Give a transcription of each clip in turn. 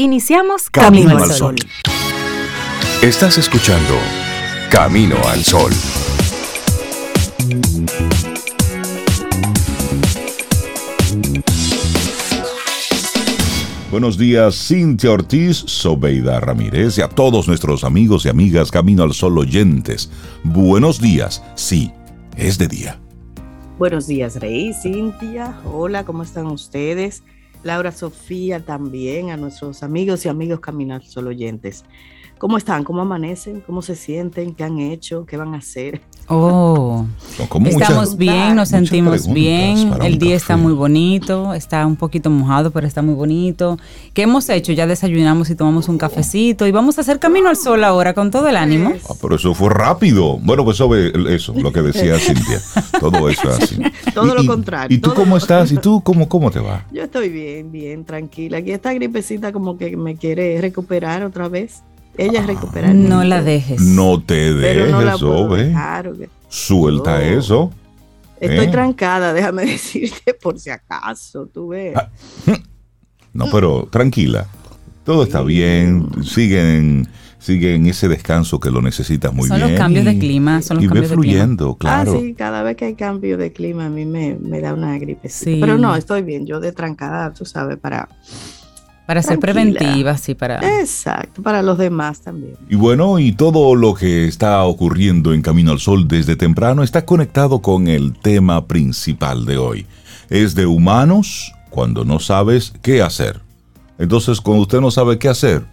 Iniciamos Camino, al Sol. Estás escuchando Camino al Sol. Buenos días, Cintia Ortiz, Sobeida Ramírez y a todos nuestros amigos y amigas Camino al Sol oyentes. Buenos días, sí, es de día. Buenos días, Rey, Cintia. Hola, ¿cómo están ustedes? Laura Sofía también, a nuestros amigos y amigos Caminar Solo oyentes. ¿Cómo están? ¿Cómo amanecen? ¿Cómo se sienten? ¿Qué han hecho? ¿Qué van a hacer? Oh, estamos bien, nos sentimos bien, el día está muy bonito, está un poquito mojado, pero está muy bonito. ¿Qué hemos hecho? Ya desayunamos y tomamos un cafecito y vamos a hacer camino al sol ahora con todo el ánimo. Ah, pero eso fue rápido. Bueno, pues sobre eso, lo que decía Cintia. Todo eso así. Todo lo contrario. ¿Y tú cómo estás? ¿Y tú cómo, cómo te va? Yo estoy bien, bien, tranquila. Aquí esta gripecita como que me quiere recuperar otra vez ella recupera. No la dejes. No te dejes, no ve. Suelta eso. Estoy ¿eh? trancada, déjame decirte, por si acaso, tú ves. Ah, no, pero tranquila. Todo está bien. Siguen siguen ese descanso que lo necesitas muy bien. Son los cambios de clima, son los y cambios ve fluyendo, claro. Ah, sí, cada vez que hay cambio de clima a mí me, me da una gripe. Sí. Pero no, estoy bien, yo de trancada, tú sabes, para para ser preventiva, sí, para... Exacto, para los demás también. Y bueno, y todo lo que está ocurriendo en Camino al Sol desde temprano está conectado con el tema principal de hoy. Es de humanos cuando no sabes qué hacer. Entonces, cuando usted no sabe qué hacer,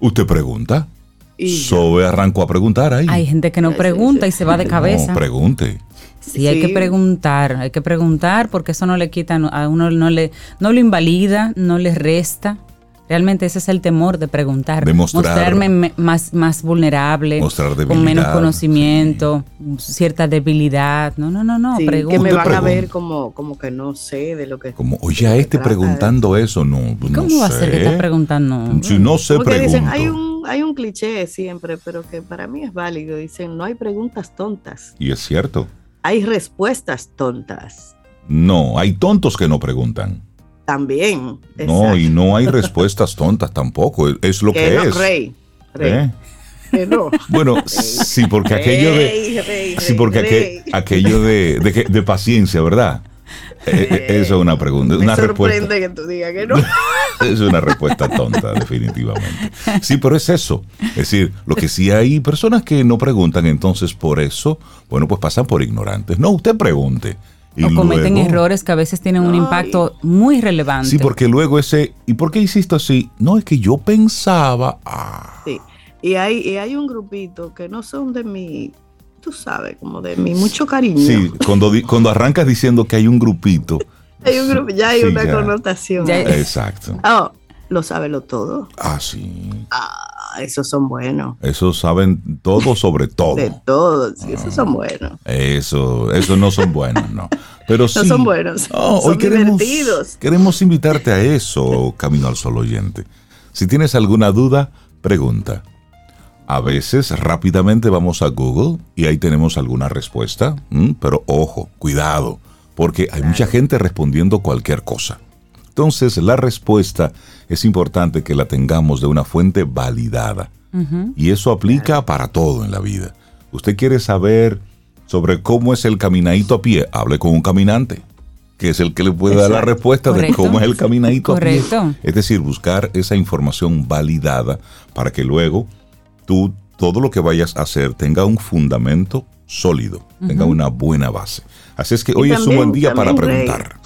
usted pregunta. Y Sobe arrancó a preguntar ahí. Hay gente que no pregunta y se va de cabeza. No, pregunte. Sí, hay que preguntar, hay que preguntar porque eso no le quita a uno, no le, no lo invalida, no le resta. Realmente ese es el temor de preguntar. De mostrarme más, más vulnerable, con menos conocimiento, cierta debilidad. No, no, no, no. que me van a ver como, como que no sé de lo que. Como, oye, a este preguntando eso, no. ¿Cómo va a ser que estás preguntando? Si no sé, pregunto. Dicen, hay un, hay un cliché siempre, pero que para mí es válido. Dicen, no hay preguntas tontas. Y es cierto. Hay respuestas tontas. No, hay tontos que no preguntan. También. No, y no hay respuestas tontas tampoco. Es lo que, es. Rey. ¿Eh? Bueno, sí, porque aquello de. sí, porque aquello de, de, paciencia, ¿verdad? Eh, eh, eso es una pregunta. Me una sorprende que tú digas que no. es una respuesta tonta, definitivamente. Sí, pero es eso. Es decir, lo que sí hay personas que no preguntan, entonces por eso, bueno, pues pasan por ignorantes. No, usted pregunte o cometen errores que a veces tienen un impacto muy relevante. Sí, porque luego ese, ¿y por qué hiciste así? No, es que yo pensaba. Ah. Sí, y hay, y hay un grupito que no son de mi, tú sabes, como de mi mucho cariño. Sí, cuando, cuando arrancas diciendo que hay un grupito. hay un grupo, ya hay una connotación. Exacto. Oh, lo sabe lo todo. Ah, sí. Ah esos son buenos. Esos saben todo sobre todo. De todo, sí, esos son buenos. Eso, esos no son buenos, no. Pero sí. No son buenos. son hoy queremos, queremos invitarte a eso, Camino al Sol oyente. Si tienes alguna duda, pregunta. A veces rápidamente vamos a Google y ahí tenemos alguna respuesta, pero ojo, cuidado, porque hay mucha gente respondiendo cualquier cosa. Entonces, la respuesta es importante que la tengamos de una fuente validada. Y eso aplica para todo en la vida. Usted quiere saber sobre cómo es el caminadito a pie, hable con un caminante, que es el que le puede dar la respuesta de cómo es el caminadito a pie. Es decir, buscar esa información validada para que luego tú todo lo que vayas a hacer tenga un fundamento sólido, tenga una buena base. Así es que hoy es un buen día para preguntar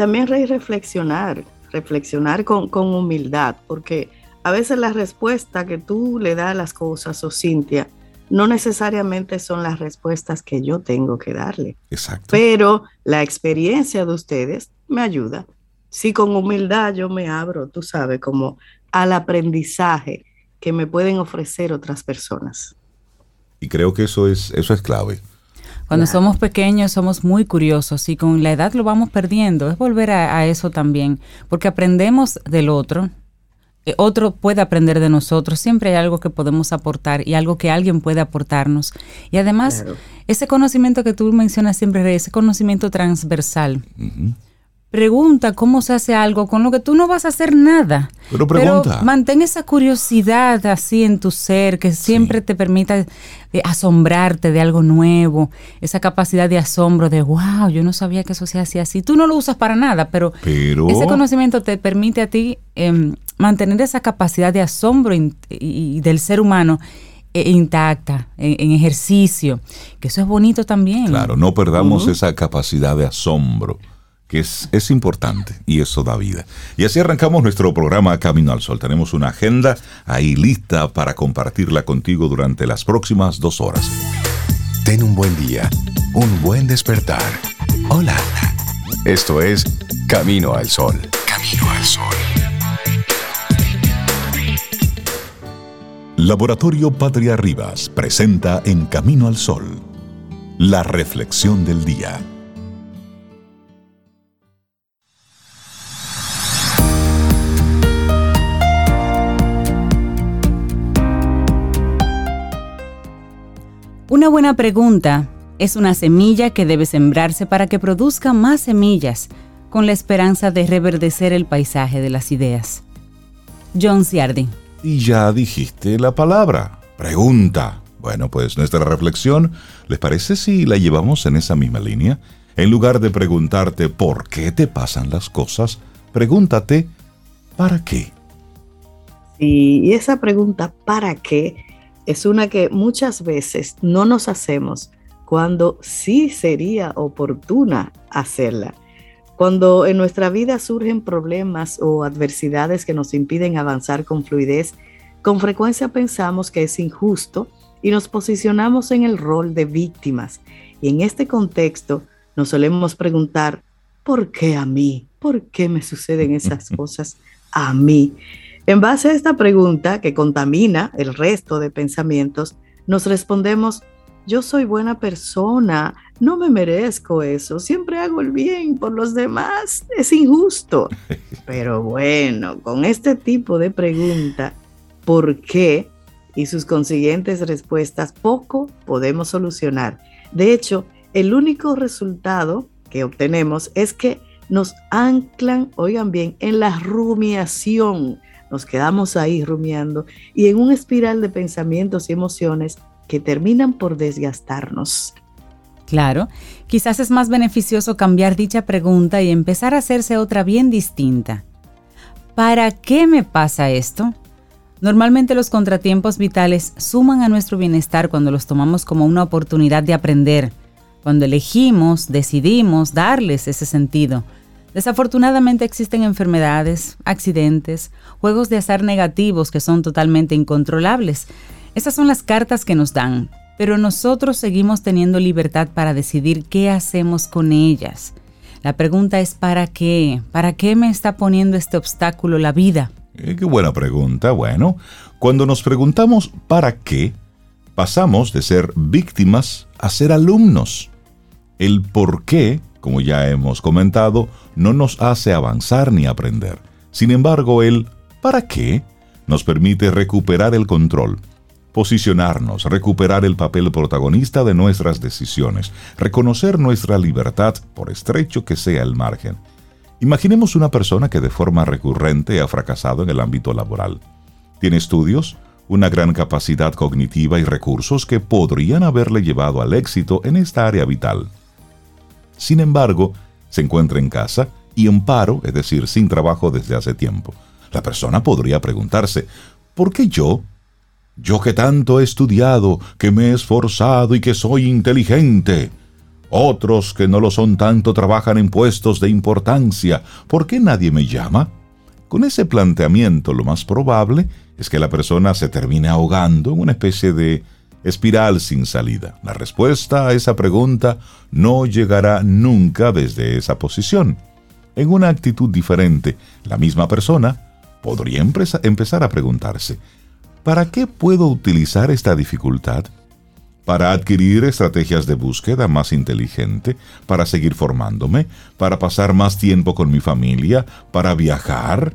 también reflexionar, reflexionar con, humildad, porque a veces la respuesta que tú le das a las cosas, o Cintia, no necesariamente son las respuestas que yo tengo que darle. Exacto. Pero la experiencia de ustedes me ayuda. Si con humildad yo me abro, tú sabes, como al aprendizaje que me pueden ofrecer otras personas. Y creo que eso es, eso es clave. Cuando somos pequeños somos muy curiosos y con la edad lo vamos perdiendo. Es volver a, eso también, porque aprendemos del otro. Eh, otro puede aprender de nosotros, siempre hay algo que podemos aportar y algo que alguien puede aportarnos. Y además, ese conocimiento que tú mencionas siempre, ese conocimiento transversal, pregunta cómo se hace algo con lo que tú no vas a hacer nada. Pero pregunta. mantén esa curiosidad así en tu ser que siempre te permita eh, asombrarte de algo nuevo, esa capacidad de asombro de, wow, yo no sabía que eso se hacía así. Tú no lo usas para nada, pero, ese conocimiento te permite a ti em, mantener esa capacidad de asombro y, del ser humano eh, intacta, en, ejercicio, que eso es bonito también. Claro, no perdamos esa capacidad de asombro que es, es, importante y eso da vida. Y así arrancamos nuestro programa Camino al Sol. Tenemos una agenda ahí lista para compartirla contigo durante las próximas dos horas. Ten un buen día, un buen despertar. Hola. Esto es Camino al Sol. Camino al Sol. Laboratorio Patria Rivas presenta En Camino al Sol, la reflexión del día. Una buena pregunta es una semilla que debe sembrarse para que produzca más semillas, con la esperanza de reverdecer el paisaje de las ideas. John Ciardi. Y ya dijiste la palabra, pregunta. Bueno, pues nuestra reflexión, ¿les parece si la llevamos en esa misma línea? En lugar de preguntarte por qué te pasan las cosas, pregúntate, ¿para qué? y esa pregunta, ¿para qué? Es una que muchas veces no nos hacemos cuando sí sería oportuna hacerla. Cuando en nuestra vida surgen problemas o adversidades que nos impiden avanzar con fluidez, con frecuencia pensamos que es injusto y nos posicionamos en el rol de víctimas. Y en este contexto nos solemos preguntar, ¿por qué a mí? ¿Por qué me suceden esas cosas a mí? En base a esta pregunta que contamina el resto de pensamientos, nos respondemos, yo soy buena persona, no me merezco eso, siempre hago el bien por los demás, es injusto. Pero bueno, con este tipo de pregunta, ¿por qué? Y sus consiguientes respuestas, poco podemos solucionar. De hecho, el único resultado que obtenemos es que nos anclan, oigan bien, en la rumiación nos quedamos ahí rumiando y en un espiral de pensamientos y emociones que terminan por desgastarnos. Claro, quizás es más beneficioso cambiar dicha pregunta y empezar a hacerse otra bien distinta. ¿Para qué me pasa esto? Normalmente los contratiempos vitales suman a nuestro bienestar cuando los tomamos como una oportunidad de aprender, cuando elegimos, decidimos darles ese sentido, Desafortunadamente existen enfermedades, accidentes, juegos de azar negativos que son totalmente incontrolables. Esas son las cartas que nos dan, pero nosotros seguimos teniendo libertad para decidir qué hacemos con ellas. La pregunta es ¿para qué? ¿Para qué me está poniendo este obstáculo la vida? Eh, qué buena pregunta. Bueno, cuando nos preguntamos ¿para qué? pasamos de ser víctimas a ser alumnos. El por qué como ya hemos comentado, no nos hace avanzar ni aprender. Sin embargo, el ¿para qué? nos permite recuperar el control, posicionarnos, recuperar el papel protagonista de nuestras decisiones, reconocer nuestra libertad, por estrecho que sea el margen. Imaginemos una persona que de forma recurrente ha fracasado en el ámbito laboral. Tiene estudios, una gran capacidad cognitiva y recursos que podrían haberle llevado al éxito en esta área vital. Sin embargo, se encuentra en casa y en paro, es decir, sin trabajo desde hace tiempo. La persona podría preguntarse, ¿por qué yo? Yo que tanto he estudiado, que me he esforzado y que soy inteligente. Otros que no lo son tanto trabajan en puestos de importancia. ¿Por qué nadie me llama? Con ese planteamiento lo más probable es que la persona se termine ahogando en una especie de espiral sin salida. La respuesta a esa pregunta no llegará nunca desde esa posición. En una actitud diferente, la misma persona podría empezar a preguntarse, ¿para qué puedo utilizar esta dificultad? ¿Para adquirir estrategias de búsqueda más inteligente? ¿Para seguir formándome? ¿Para pasar más tiempo con mi familia? ¿Para viajar?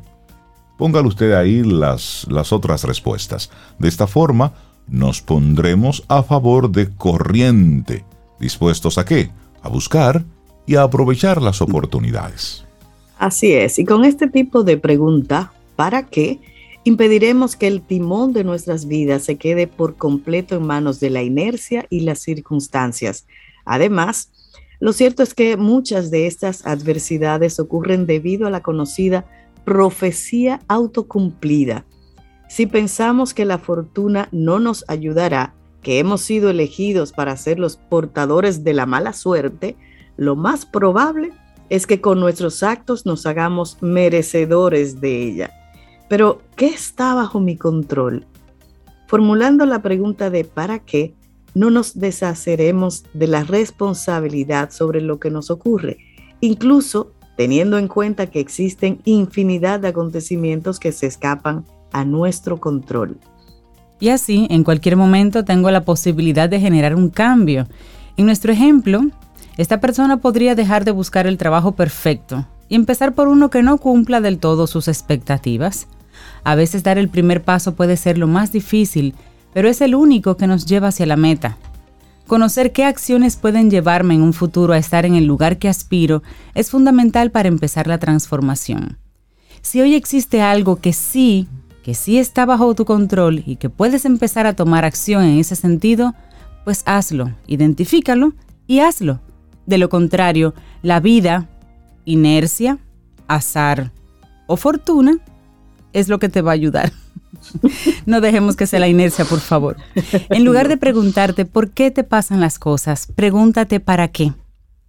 Póngale usted ahí las, las otras respuestas. De esta forma, nos pondremos a favor de corriente. ¿Dispuestos a qué? A buscar y a aprovechar las oportunidades. Así es, y con este tipo de pregunta, ¿para qué? Impediremos que el timón de nuestras vidas se quede por completo en manos de la inercia y las circunstancias. Además, lo cierto es que muchas de estas adversidades ocurren debido a la conocida profecía autocumplida. Si pensamos que la fortuna no nos ayudará, que hemos sido elegidos para ser los portadores de la mala suerte, lo más probable es que con nuestros actos nos hagamos merecedores de ella. Pero, ¿qué está bajo mi control? Formulando la pregunta de ¿para qué? no nos deshaceremos de la responsabilidad sobre lo que nos ocurre, incluso teniendo en cuenta que existen infinidad de acontecimientos que se escapan a nuestro control. Y así, en cualquier momento tengo la posibilidad de generar un cambio. En nuestro ejemplo, esta persona podría dejar de buscar el trabajo perfecto y empezar por uno que no cumpla del todo sus expectativas. A veces dar el primer paso puede ser lo más difícil, pero es el único que nos lleva hacia la meta. Conocer qué acciones pueden llevarme en un futuro a estar en el lugar que aspiro es fundamental para empezar la transformación. Si hoy existe algo que sí que sí está bajo tu control y que puedes empezar a tomar acción en ese sentido, pues hazlo, identifícalo y hazlo. De lo contrario, la vida, inercia, azar o fortuna es lo que te va a ayudar. No dejemos que sea la inercia, por favor. En lugar de preguntarte por qué te pasan las cosas, pregúntate para qué.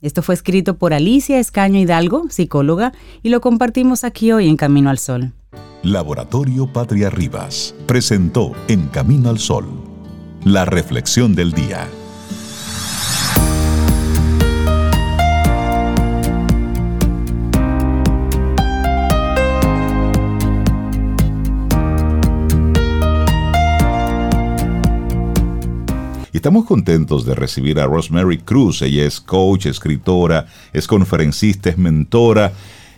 Esto fue escrito por Alicia Escaño Hidalgo, psicóloga, y lo compartimos aquí hoy en Camino al Sol. Laboratorio Patria Rivas presentó En Camino al Sol, la reflexión del día. Estamos contentos de recibir a Rosemary Cruz. Ella es coach, escritora, es conferencista, es mentora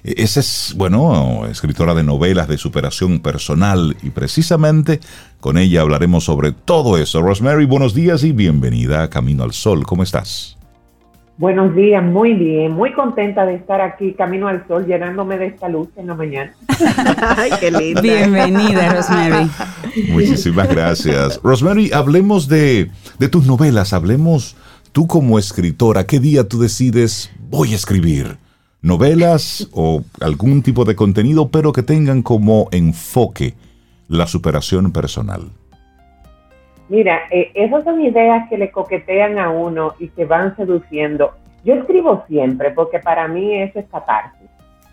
esa es, bueno, escritora de novelas de superación personal y precisamente con ella hablaremos sobre todo eso. Rosemary, buenos días y bienvenida a Camino al Sol. ¿Cómo estás? Buenos días, muy bien, muy contenta de estar aquí, Camino al Sol, llenándome de esta luz en la mañana. Ay, qué linda. Bienvenida, Rosemary. Muchísimas gracias. Rosemary, hablemos de, de tus novelas, hablemos tú como escritora, ¿qué día tú decides voy a escribir? Novelas o algún tipo de contenido, pero que tengan como enfoque la superación personal. Mira, eh, esas son ideas que le coquetean a uno y que van seduciendo. Yo escribo siempre porque para mí es escaparse.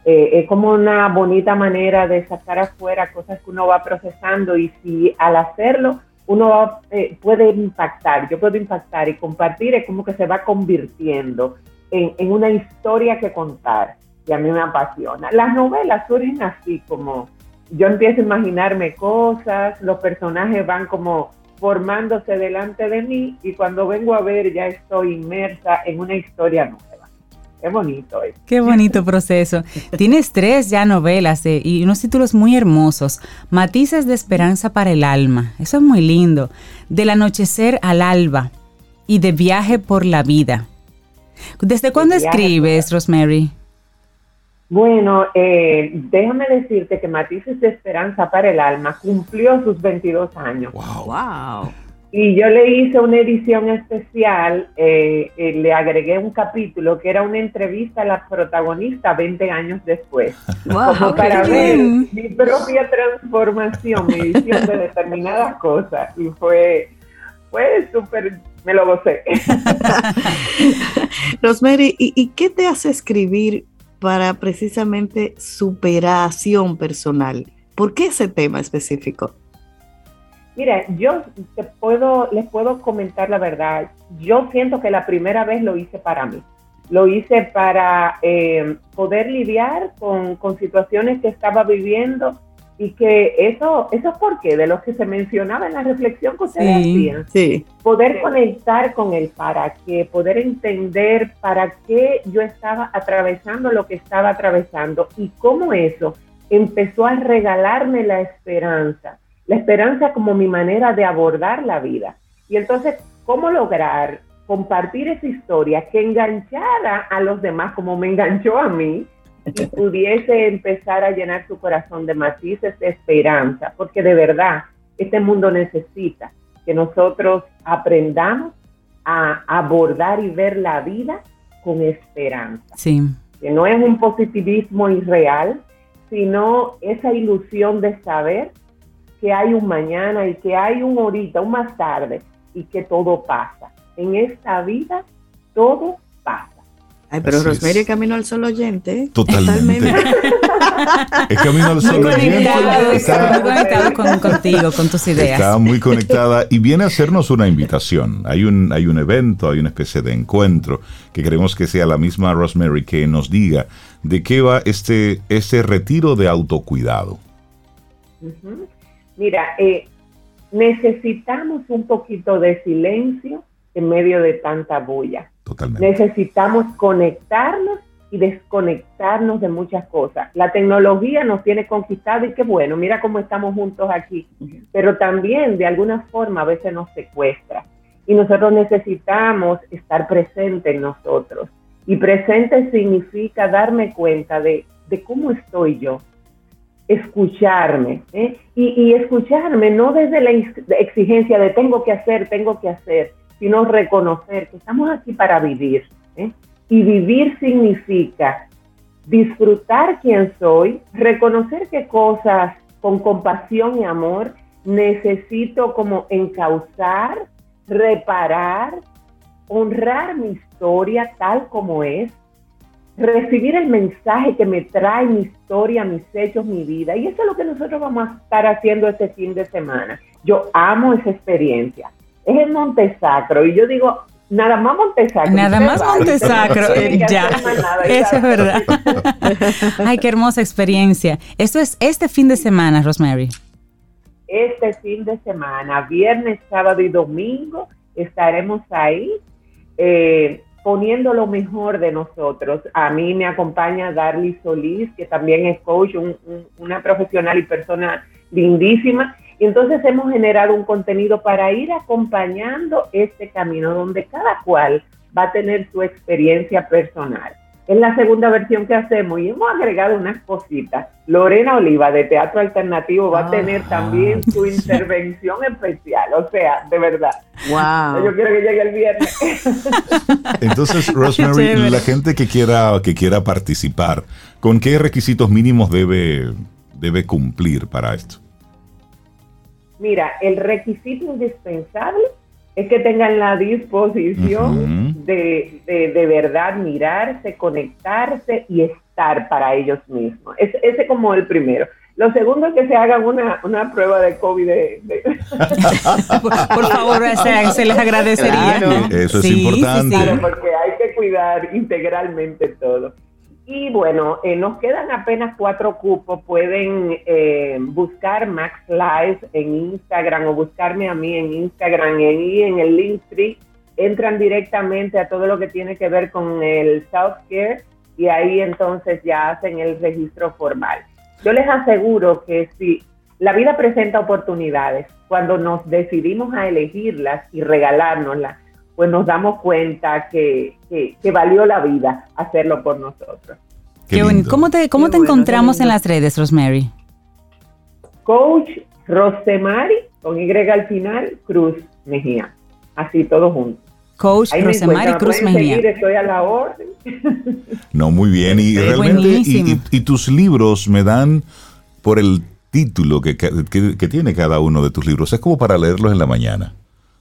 Eh, es como una bonita manera de sacar afuera cosas que uno va procesando y si al hacerlo uno eh, puede impactar, yo puedo impactar y compartir, es como que se va convirtiendo en, una historia que contar y a mí me apasiona. Las novelas surgen así como yo empiezo a imaginarme cosas, los personajes van como formándose delante de mí y cuando vengo a ver ya estoy inmersa en una historia nueva. Qué bonito es. Qué bonito proceso. Tienes tres ya novelas eh, y unos títulos muy hermosos. Matices de esperanza para el alma. Eso es muy lindo. Del anochecer al alba y de viaje por la vida. ¿Desde cuándo escribes, Rosemary? Bueno, eh, déjame decirte que Matices de Esperanza para el Alma cumplió sus 22 años. Wow. wow. Y yo le hice una edición especial, eh, eh, le agregué un capítulo que era una entrevista a la protagonista 20 años después. Wow, como para ver mi propia transformación, mi visión de determinadas cosas. Y fue, fue súper me lo gocé. Rosemary, ¿y, qué te hace escribir para precisamente superación personal? ¿Por qué ese tema específico? Mira, yo te puedo, les puedo comentar la verdad. Yo siento que la primera vez lo hice para mí. Lo hice para eh, poder lidiar con, con situaciones que estaba viviendo y que eso, eso es porque de lo que se mencionaba en la reflexión que ustedes hacían, sí. poder conectar con el para qué, poder entender para qué yo estaba atravesando lo que estaba atravesando y cómo eso empezó a regalarme la esperanza, la esperanza como mi manera de abordar la vida. Y entonces, ¿cómo lograr compartir esa historia que enganchara a los demás como me enganchó a mí? Y pudiese empezar a llenar su corazón de matices de esperanza, porque de verdad este mundo necesita que nosotros aprendamos a abordar y ver la vida con esperanza. Sí. Que no es un positivismo irreal, sino esa ilusión de saber que hay un mañana y que hay un ahorita, un más tarde, y que todo pasa. En esta vida todo pasa. Ay, pero Rosemary Camino al Sol oyente. Totalmente. es Camino al Sol oyente. Está muy conectado con, contigo, con tus ideas. Está muy conectada y viene a hacernos una invitación. Hay un, hay un evento, hay una especie de encuentro que queremos que sea la misma Rosemary que nos diga de qué va este, este retiro de autocuidado. Mira, eh, necesitamos un poquito de silencio en medio de tanta bulla. Totalmente. Necesitamos conectarnos y desconectarnos de muchas cosas. La tecnología nos tiene conquistado y qué bueno, mira cómo estamos juntos aquí, pero también de alguna forma a veces nos secuestra y nosotros necesitamos estar presentes en nosotros. Y presente significa darme cuenta de, de cómo estoy yo, escucharme, ¿eh? y, y, escucharme no desde la exigencia de tengo que hacer, tengo que hacer, sino reconocer que estamos aquí para vivir. ¿eh? Y vivir significa disfrutar quién soy, reconocer qué cosas con compasión y amor necesito como encauzar, reparar, honrar mi historia tal como es, recibir el mensaje que me trae mi historia, mis hechos, mi vida. Y eso es lo que nosotros vamos a estar haciendo este fin de semana. Yo amo esa experiencia. Es en Montesacro y yo digo, nada más Montesacro. Nada más Montesacro, ya. eso es verdad. Ay, qué hermosa experiencia. Esto es este fin de semana, Rosemary. Este fin de semana, viernes, sábado y domingo, estaremos ahí. Eh, poniendo lo mejor de nosotros. A mí me acompaña Darly Solís, que también es coach, una profesional y persona lindísima. Y entonces hemos generado un contenido para ir acompañando este camino donde cada cual va a tener su experiencia personal. Es la segunda versión que hacemos y hemos agregado unas cositas. Lorena Oliva de Teatro Alternativo va a tener ah, también su intervención especial. O sea, de verdad. Wow. Yo quiero que llegue el viernes. Entonces, Rosemary, la gente que quiera, que quiera participar, ¿con qué requisitos mínimos debe, debe cumplir para esto? Mira, el requisito indispensable es que tengan la disposición de, de, verdad mirarse, conectarse y estar para ellos mismos. ese es como el primero. Lo segundo es que se hagan una, una prueba de COVID. por, favor, se, les agradecería. Eso es importante. porque hay que cuidar integralmente todo. Y bueno, eh, nos quedan apenas cuatro cupos. Pueden eh, buscar Max Live en Instagram o buscarme a mí en Instagram y en el Linktree. Entran directamente a todo lo que tiene que ver con el South Care y ahí entonces ya hacen el registro formal. Yo les aseguro que si la vida presenta oportunidades, cuando nos decidimos a elegirlas y regalárnoslas, pues nos damos cuenta que, que, valió la vida hacerlo por nosotros. Qué, ¿Cómo te, cómo te encontramos en las redes, Rosemary? Coach Rosemary, con Y al final, Cruz Mejía. Así, todo junto. Coach Rosemary Cruz Mejía. estoy a la orden. No, muy bien. Y realmente, y, tus libros me dan por el título que, que tiene cada uno de tus libros. Es como para leerlos en la mañana.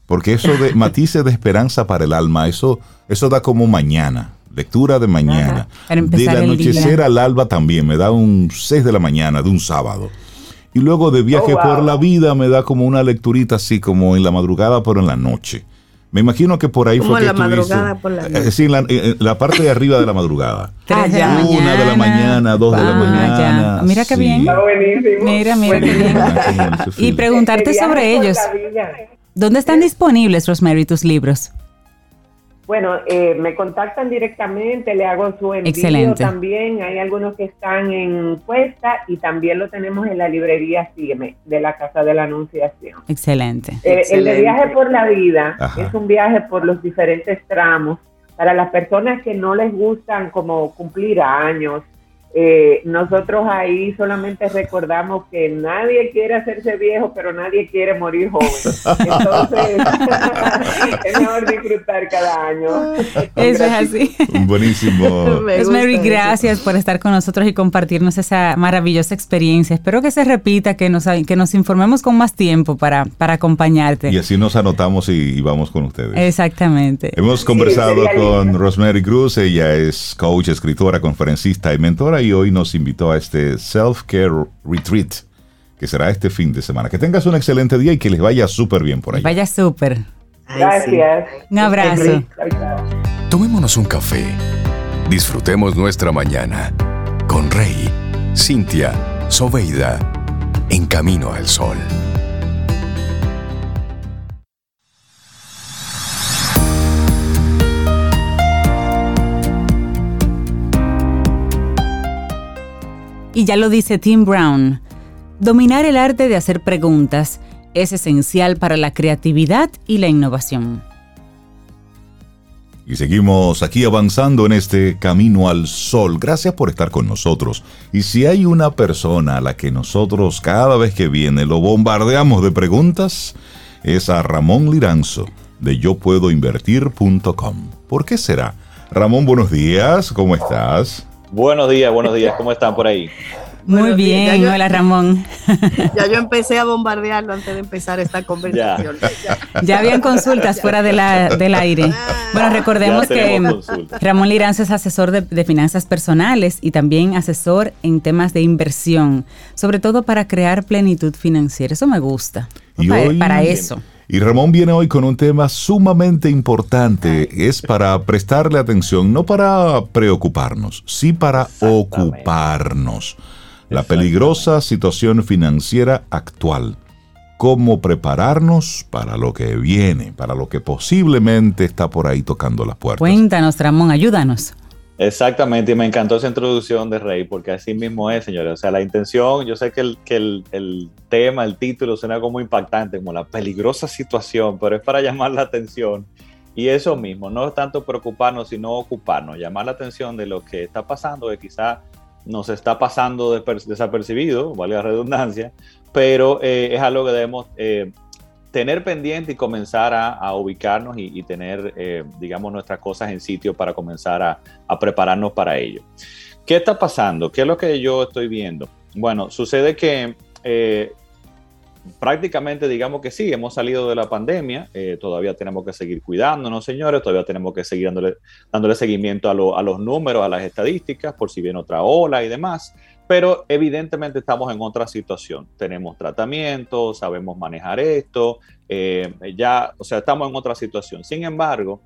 Porque eso de matices de esperanza para el alma, eso, eso da como mañana, lectura de mañana. De la anochecer al alba también, me da un 6 de la mañana de un sábado. Y luego de viaje oh, por la vida me da como una lecturita así como en la madrugada pero en la noche. Me imagino que por ahí fue que la madrugada por la noche. Sí, en la, parte de arriba de la madrugada. Una de la mañana, dos de la mañana. Mira qué bien. Mira, mira qué bien. y preguntarte sobre ellos. ¿Dónde están disponibles, Rosemary, tus libros? Bueno, eh, me contactan directamente, le hago su envío también. Hay algunos que están en puesta y también lo tenemos en la librería Sígueme de la Casa de la Anunciación. Excelente. Eh, el de viaje por la vida es un viaje por los diferentes tramos para las personas que no les gustan como cumplir años, eh, nosotros ahí solamente recordamos que nadie quiere hacerse viejo, pero nadie quiere morir joven. Entonces, es mejor disfrutar cada año. Eso es así. Buenísimo. Mary, gracias por estar con nosotros y compartirnos esa maravillosa experiencia. Espero que se repita, que nos, que nos informemos con más tiempo para, para acompañarte. Y así nos anotamos y, vamos con ustedes. Exactamente. Hemos conversado con Rosemary Cruz, ella es coach, escritora, conferencista y mentora y hoy nos invitó a este Self-Care Retreat, que será este fin de semana. Que tengas un excelente día y que les vaya súper bien por ahí. Vaya súper. Gracias. Un abrazo. Tomémonos un café. Disfrutemos nuestra mañana con Rey, Cintia, Soveida, en camino al sol. Y ya lo dice Tim Brown, dominar el arte de hacer preguntas es esencial para la creatividad y la innovación. Y seguimos aquí avanzando en este camino al sol. Gracias por estar con nosotros. Y si hay una persona a la que nosotros cada vez que viene lo bombardeamos de preguntas, es a Ramón Liranzo de yopuedoinvertir.com. ¿Por qué será? Ramón, buenos días, ¿cómo estás? Buenos días, buenos días, ¿cómo están por ahí? Muy bien, hola Ramón. Ya yo empecé a bombardearlo antes de empezar esta conversación. Ya, habían consultas fuera de la, del aire. Bueno, recordemos que Ramón Liranzo es asesor de, finanzas personales y también asesor en temas de inversión, sobre todo para crear plenitud financiera. Eso me gusta. Y para, hoy, para eso. Y Ramón viene hoy con un tema sumamente importante. Es para prestarle atención, no para preocuparnos, sí para ocuparnos. La peligrosa situación financiera actual. Cómo prepararnos para lo que viene, para lo que posiblemente está por ahí tocando las puertas. Cuéntanos, Ramón, ayúdanos. Exactamente, y me encantó esa introducción de Rey, porque así mismo es, señores. O sea, la intención, yo sé que el, que el, tema, el título suena como impactante, como la peligrosa situación, pero es para llamar la atención. Y eso mismo, no es tanto preocuparnos, sino ocuparnos, llamar la atención de lo que está pasando, que quizá nos está pasando desapercibido, vale la redundancia, pero eh, es algo que debemos eh, tener pendiente y comenzar a, ubicarnos y, tener, eh, digamos, nuestras cosas en sitio para comenzar a, prepararnos para ello. ¿Qué está pasando? ¿Qué es lo que yo estoy viendo? Bueno, sucede que eh, prácticamente digamos que sí, hemos salido de la pandemia, eh, todavía tenemos que seguir cuidándonos, señores, todavía tenemos que seguir dándole, seguimiento a, a, los números, a las estadísticas, por si viene otra ola y demás. Pero evidentemente estamos en otra situación. Tenemos tratamiento, sabemos manejar esto, eh, ya, o sea, estamos en otra situación. Sin embargo,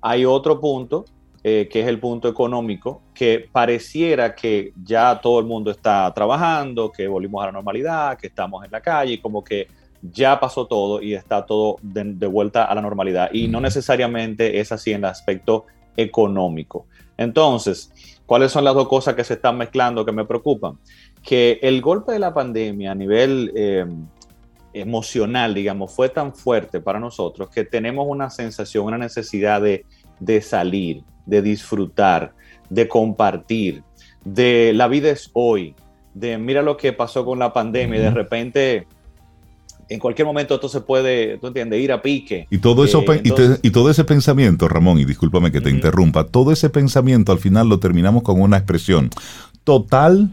hay otro punto, eh, que es el punto económico, que pareciera que ya todo el mundo está trabajando, que volvimos a la normalidad, que estamos en la calle, como que ya pasó todo y está todo de, de vuelta a la normalidad. Y no necesariamente es así en el aspecto económico. Entonces, ¿Cuáles son las dos cosas que se están mezclando que me preocupan? Que el golpe de la pandemia a nivel eh, emocional, digamos, fue tan fuerte para nosotros que tenemos una sensación, una necesidad de, de salir, de disfrutar, de compartir, de la vida es hoy, de mira lo que pasó con la pandemia y de repente en cualquier momento esto se puede, tú entiendes, ir a pique. Y todo, eso, eh, y, todo ese pensamiento, Ramón, y discúlpame que te interrumpa, todo ese pensamiento al final lo terminamos con una expresión total,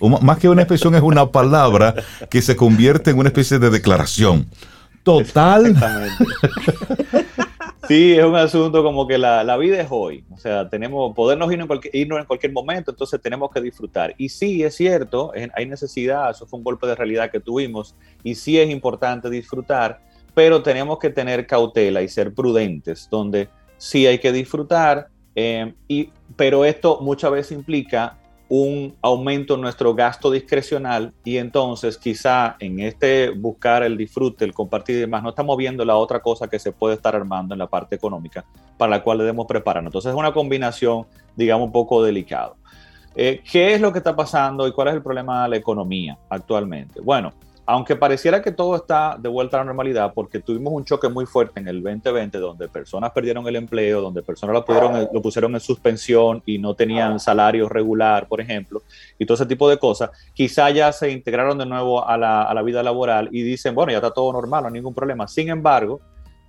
más que una expresión es una palabra que se convierte en una especie de declaración. Total. Sí, es un asunto como que la, vida es hoy. O sea, tenemos, podernos ir en cualquier, irnos en cualquier momento, entonces tenemos que disfrutar. Y sí, es cierto, hay necesidad, eso fue un golpe de realidad que tuvimos, y sí es importante disfrutar, pero tenemos que tener cautela y ser prudentes, donde sí hay que disfrutar, eh, y, pero esto muchas veces implica un aumento en nuestro gasto discrecional y entonces quizá en este buscar el disfrute, el compartir y demás, no estamos viendo la otra cosa que se puede estar armando en la parte económica para la cual debemos prepararnos. Entonces es una combinación, digamos, un poco delicado. Eh, ¿Qué es lo que está pasando y cuál es el problema de la economía actualmente? Bueno, aunque pareciera que todo está de vuelta a la normalidad, porque tuvimos un choque muy fuerte en el 2020, donde personas perdieron el empleo, donde personas lo, pudieron, lo pusieron en suspensión y no tenían salario regular, por ejemplo, y todo ese tipo de cosas, quizá ya se integraron de nuevo a la, a la vida laboral y dicen, bueno, ya está todo normal, no hay ningún problema. Sin embargo,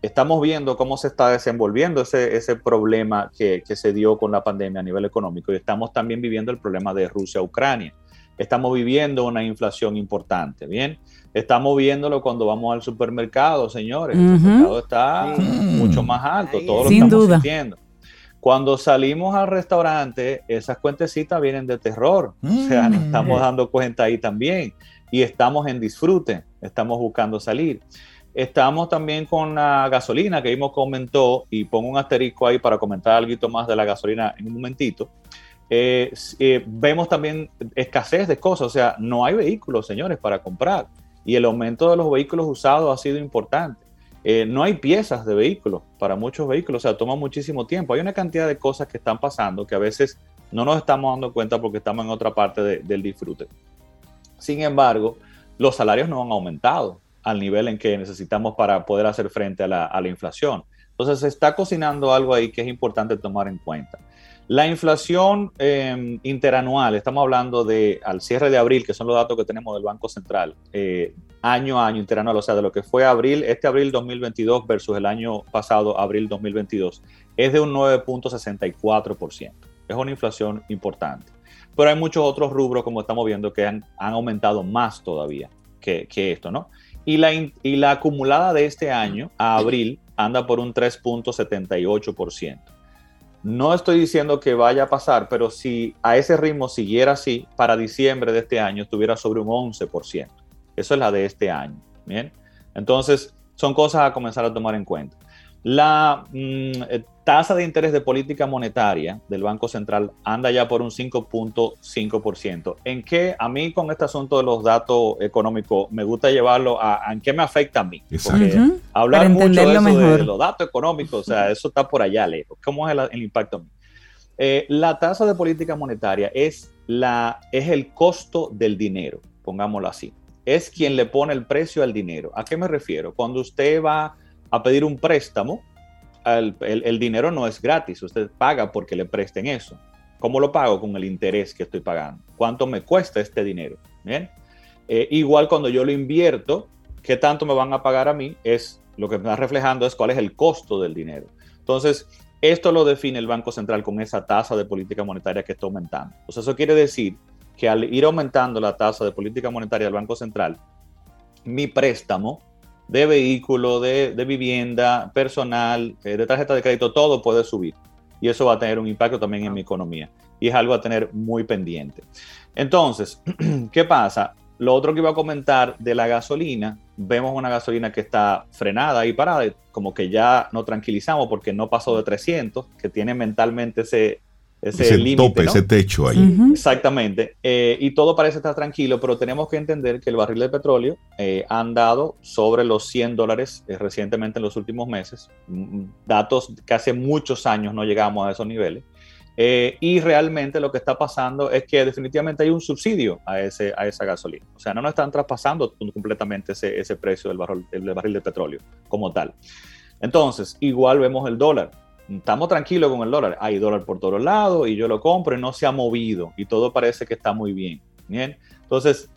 estamos viendo cómo se está desenvolviendo ese, ese problema que, que, se dio con la pandemia a nivel económico y estamos también viviendo el problema de Rusia-Ucrania. Estamos viviendo una inflación importante, ¿bien? Estamos viéndolo cuando vamos al supermercado, señores. El supermercado está mucho más alto, todos lo estamos duda. sintiendo. Cuando salimos al restaurante, esas cuentecitas vienen de terror. O sea, nos estamos dando cuenta ahí también. Y estamos en disfrute, estamos buscando salir. Estamos también con la gasolina que vimos comentó, y pongo un asterisco ahí para comentar algo más de la gasolina en un momentito. Eh, eh, vemos también escasez de cosas, o sea, no hay vehículos, señores, para comprar. Y el aumento de los vehículos usados ha sido importante. Eh, no hay piezas de vehículos para muchos vehículos, o sea, toma muchísimo tiempo. Hay una cantidad de cosas que están pasando que a veces no nos estamos dando cuenta porque estamos en otra parte de, del disfrute. Sin embargo, los salarios no han aumentado al nivel en que necesitamos para poder hacer frente a la, a la inflación. Entonces se está cocinando algo ahí que es importante tomar en cuenta. La inflación eh, interanual, estamos hablando de al cierre de abril, que son los datos que tenemos del Banco Central, eh, año a año interanual, o sea, de lo que fue abril, este abril 2022 versus el año pasado, abril 2022, es de un 9.64%. Es una inflación importante. Pero hay muchos otros rubros, como estamos viendo, que han, aumentado más todavía que, que esto, ¿no? Y la, y la acumulada de este año a abril anda por un 3.78%. No estoy diciendo que vaya a pasar, pero si a ese ritmo siguiera así, para diciembre de este año estuviera sobre un 11%. Eso es la de este año. Bien. Entonces, son cosas a comenzar a tomar en cuenta. La mm, eh, tasa de interés de política monetaria del Banco Central anda ya por un 5.5%. ¿En qué? A mí con este asunto de los datos económicos me gusta llevarlo a, en qué me afecta a mí. Porque hablar mucho de, eso, de, los datos económicos, o sea, eso está por allá lejos. ¿Cómo es el, impacto a mí? Eh, la tasa de política monetaria es, la, es el costo del dinero, pongámoslo así. Es quien le pone el precio al dinero. ¿A qué me refiero? Cuando usted va a pedir un préstamo, el, dinero no es gratis, usted paga porque le presten eso. ¿Cómo lo pago? Con el interés que estoy pagando. ¿Cuánto me cuesta este dinero? Bien. Eh, igual cuando yo lo invierto, ¿qué tanto me van a pagar a mí? Es lo que me está reflejando es cuál es el costo del dinero. Entonces, esto lo define el Banco Central con esa tasa de política monetaria que está aumentando. Entonces, eso quiere decir que al ir aumentando la tasa de política monetaria del Banco Central, mi préstamo de vehículo, de, vivienda, personal, eh, de tarjeta de crédito, todo puede subir. Y eso va a tener un impacto también en mi economía. Y es algo a tener muy pendiente. Entonces, ¿qué pasa? Lo otro que iba a comentar de la gasolina, vemos una gasolina que está frenada y parada, como que ya nos tranquilizamos porque no pasó de 300, que tiene mentalmente ese, ese, tope, ese techo ahí. Exactamente. Eh, y todo parece estar tranquilo, pero tenemos que entender que el barril de petróleo eh, ha andado sobre los 100 dólares eh, recientemente en los últimos meses. Mm, datos que hace muchos años no llegamos a esos niveles. y realmente lo que está pasando es que definitivamente hay un subsidio a, ese, a esa gasolina. O sea, no nos están traspasando completamente ese, ese precio del barril, del barril de petróleo como tal. Entonces, igual vemos el dólar estamos tranquilos con el dólar. Hay dólar por todos lados y yo lo compro y no se ha movido y todo parece que está muy bien. Bien. Entonces,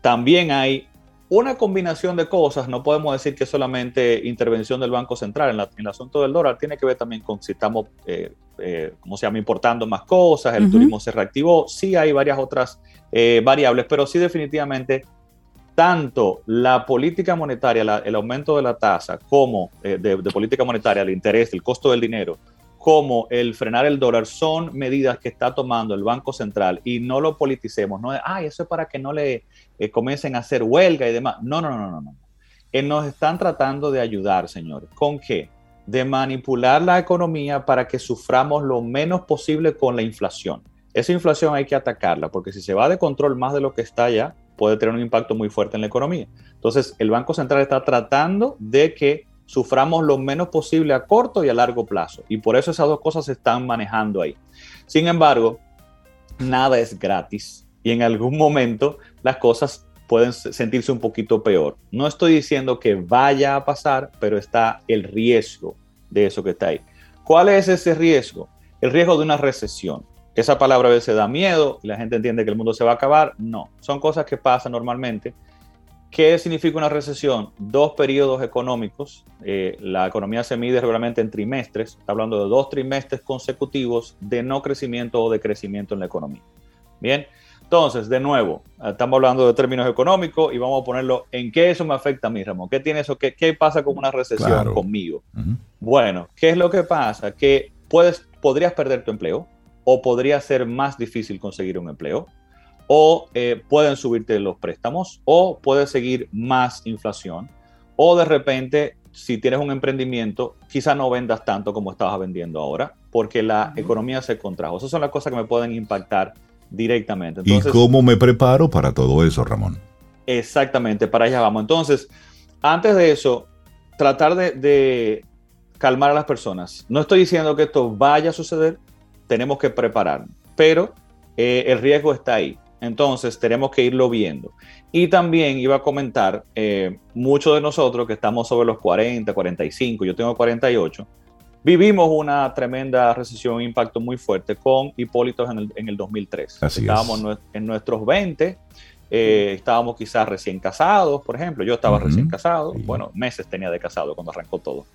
también hay una combinación de cosas. No podemos decir que solamente intervención del Banco Central en, el asunto del dólar. Tiene que ver también con si estamos, eh, eh, ¿cómo se llama?, importando más cosas. El turismo se reactivó. Sí hay varias otras eh, variables, pero sí definitivamente tanto la política monetaria, el aumento de la tasa, como eh, de, política monetaria, el interés, el costo del dinero, como el frenar el dólar, son medidas que está tomando el Banco Central y no lo politicemos. No ay, eso es para que no le eh, comiencen a hacer huelga y demás. No, no, no, no, no. Eh, nos están tratando de ayudar, señores. ¿Con qué? De manipular la economía para que suframos lo menos posible con la inflación. Esa inflación hay que atacarla, porque si se va de control más de lo que está ya, puede tener un impacto muy fuerte en la economía. Entonces, el Banco Central está tratando de que suframos lo menos posible a corto y a largo plazo. Y por eso esas dos cosas se están manejando ahí. Sin embargo, nada es gratis y en algún momento las cosas pueden sentirse un poquito peor. No estoy diciendo que vaya a pasar, pero está el riesgo de eso que está ahí. ¿Cuál es ese riesgo? El riesgo de una recesión. Esa palabra a veces da miedo y la gente entiende que el mundo se va a acabar. No, son cosas que pasan normalmente. ¿Qué significa una recesión? Dos periodos económicos. Eh, la economía se mide regularmente en trimestres. Está hablando de dos trimestres consecutivos de no crecimiento o de crecimiento en la economía. Bien, entonces, de nuevo, estamos hablando de términos económicos y vamos a ponerlo en qué eso me afecta a mí, Ramón. ¿Qué tiene eso? ¿Qué, qué pasa con una recesión conmigo? Bueno, ¿qué es lo que pasa? Que puedes, podrías perder tu empleo o podría ser más difícil conseguir un empleo o eh, pueden subirte los préstamos o puede seguir más inflación o de repente si tienes un emprendimiento quizá no vendas tanto como estabas vendiendo ahora porque la economía se contrajo. Esas son las cosas que me pueden impactar directamente. ¿Y cómo me preparo para todo eso, Ramón? Exactamente, para allá vamos. Entonces, antes de eso, tratar de, calmar a las personas. No estoy diciendo que esto vaya a suceder, tenemos que prepararnos, pero eh, el riesgo está ahí. Entonces tenemos que irlo viendo. Y también iba a comentar, eh, muchos de nosotros que estamos sobre los 40, 45, yo tengo 48, Vivimos una tremenda recesión, un impacto muy fuerte con Hipólitos en el, en el 2003. estábamos en nuestros 20, eh, estábamos quizás recién casados, por ejemplo. Yo estaba recién casado, bueno, meses tenía de casado cuando arrancó todo.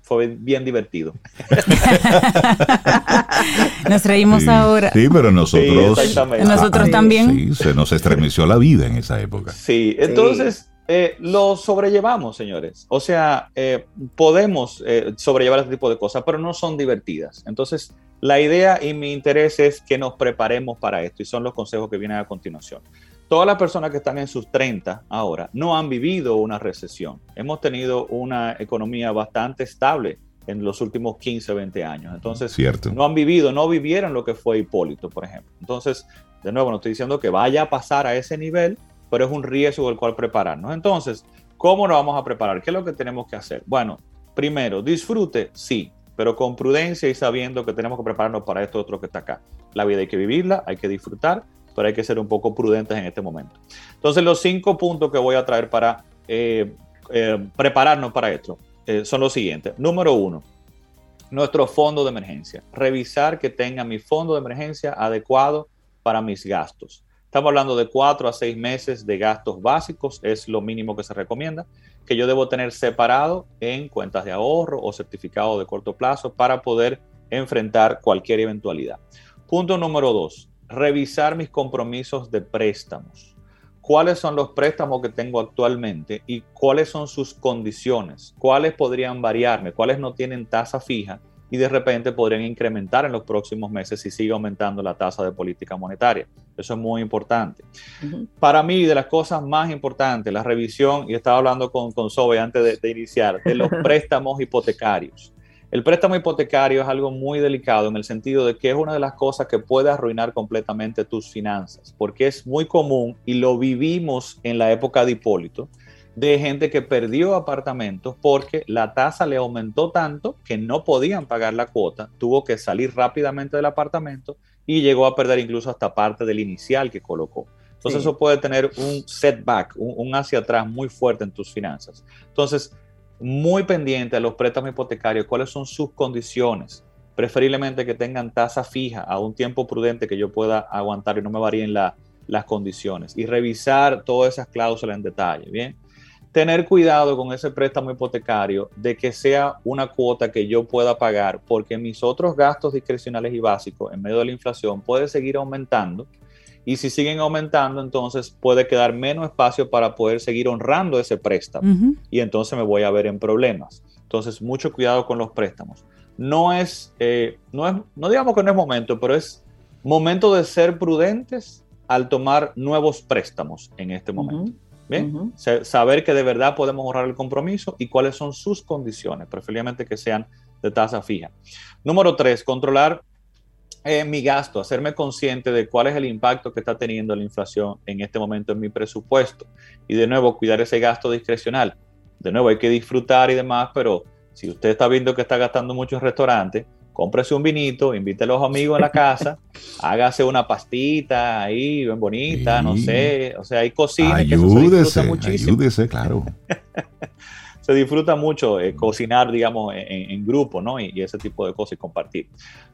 fue bien divertido. nos reímos ahora. Sí, pero nosotros, nosotros también. Sí, se nos estremeció la vida en esa época. Sí, entonces eh, lo sobrellevamos, señores. O sea, eh, podemos eh, sobrellevar este tipo de cosas, pero no son divertidas. Entonces, la idea y mi interés es que nos preparemos para esto y son los consejos que vienen a continuación. Todas las personas que están en sus 30 ahora no han vivido una recesión. Hemos tenido una economía bastante estable en los últimos 15, 20 años. Entonces, Cierto. no han vivido, no vivieron lo que fue Hipólito, por ejemplo. Entonces, de nuevo, no estoy diciendo que vaya a pasar a ese nivel, pero es un riesgo del cual prepararnos. Entonces, ¿cómo nos vamos a preparar? ¿Qué es lo que tenemos que hacer? Bueno, primero, disfrute, sí, pero con prudencia y sabiendo que tenemos que prepararnos para esto otro que está acá. La vida hay que vivirla, hay que disfrutar, pero hay que ser un poco prudentes en este momento. Entonces, los cinco puntos que voy a traer para eh, eh, prepararnos para esto eh, son los siguientes. Número uno, nuestro fondo de emergencia. Revisar que tenga mi fondo de emergencia adecuado para mis gastos. Estamos hablando de cuatro a seis meses de gastos básicos, es lo mínimo que se recomienda, que yo debo tener separado en cuentas de ahorro o certificado de corto plazo para poder enfrentar cualquier eventualidad. Punto número dos, revisar mis compromisos de préstamos. ¿Cuáles son los préstamos que tengo actualmente y cuáles son sus condiciones? ¿Cuáles podrían variarme? ¿Cuáles no tienen tasa fija? y de repente podrían incrementar en los próximos meses si sigue aumentando la tasa de política monetaria. Eso es muy importante. Para mí, de las cosas más importantes, la revisión, y estaba hablando con, con Sobe antes de, iniciar, de los préstamos hipotecarios. El préstamo hipotecario es algo muy delicado en el sentido de que es una de las cosas que puede arruinar completamente tus finanzas, porque es muy común y lo vivimos en la época de Hipólito, de gente que perdió apartamentos porque la tasa le aumentó tanto que no podían pagar la cuota, tuvo que salir rápidamente del apartamento y llegó a perder incluso hasta parte del inicial que colocó. Entonces eso puede tener un setback, un, hacia atrás muy fuerte en tus finanzas. Entonces, muy pendiente a los préstamos hipotecarios, cuáles son sus condiciones. Preferiblemente que tengan tasa fija a un tiempo prudente que yo pueda aguantar y no me varíen las condiciones. Y revisar todas esas cláusulas en detalle, ¿bien? tener cuidado con ese préstamo hipotecario de que sea una cuota que yo pueda pagar, porque mis otros gastos discrecionales y básicos en medio de la inflación puede seguir aumentando. Y si siguen aumentando, entonces puede quedar menos espacio para poder seguir honrando ese préstamo. Y entonces me voy a ver en problemas. Entonces, mucho cuidado con los préstamos. No es, eh, no es, no digamos que no es momento, pero es momento de ser prudentes al tomar nuevos préstamos en este momento. Bien, saber que de verdad podemos ahorrar el compromiso y cuáles son sus condiciones, preferiblemente que sean de tasa fija. Número tres, controlar eh, mi gasto, hacerme consciente de cuál es el impacto que está teniendo la inflación en este momento en mi presupuesto. Y de nuevo, cuidar ese gasto discrecional. De nuevo, hay que disfrutar y demás, pero si usted está viendo que está gastando mucho en restaurantes, cómprese un vinito, invite a los amigos a la casa, hágase una pastita ahí, bien bonita, no sé, o sea, hay cocina que se disfruta muchísimo. Ayúdese, claro. se disfruta mucho eh, cocinar, digamos, en, grupo, ¿no? Y, ese tipo de cosas y compartir.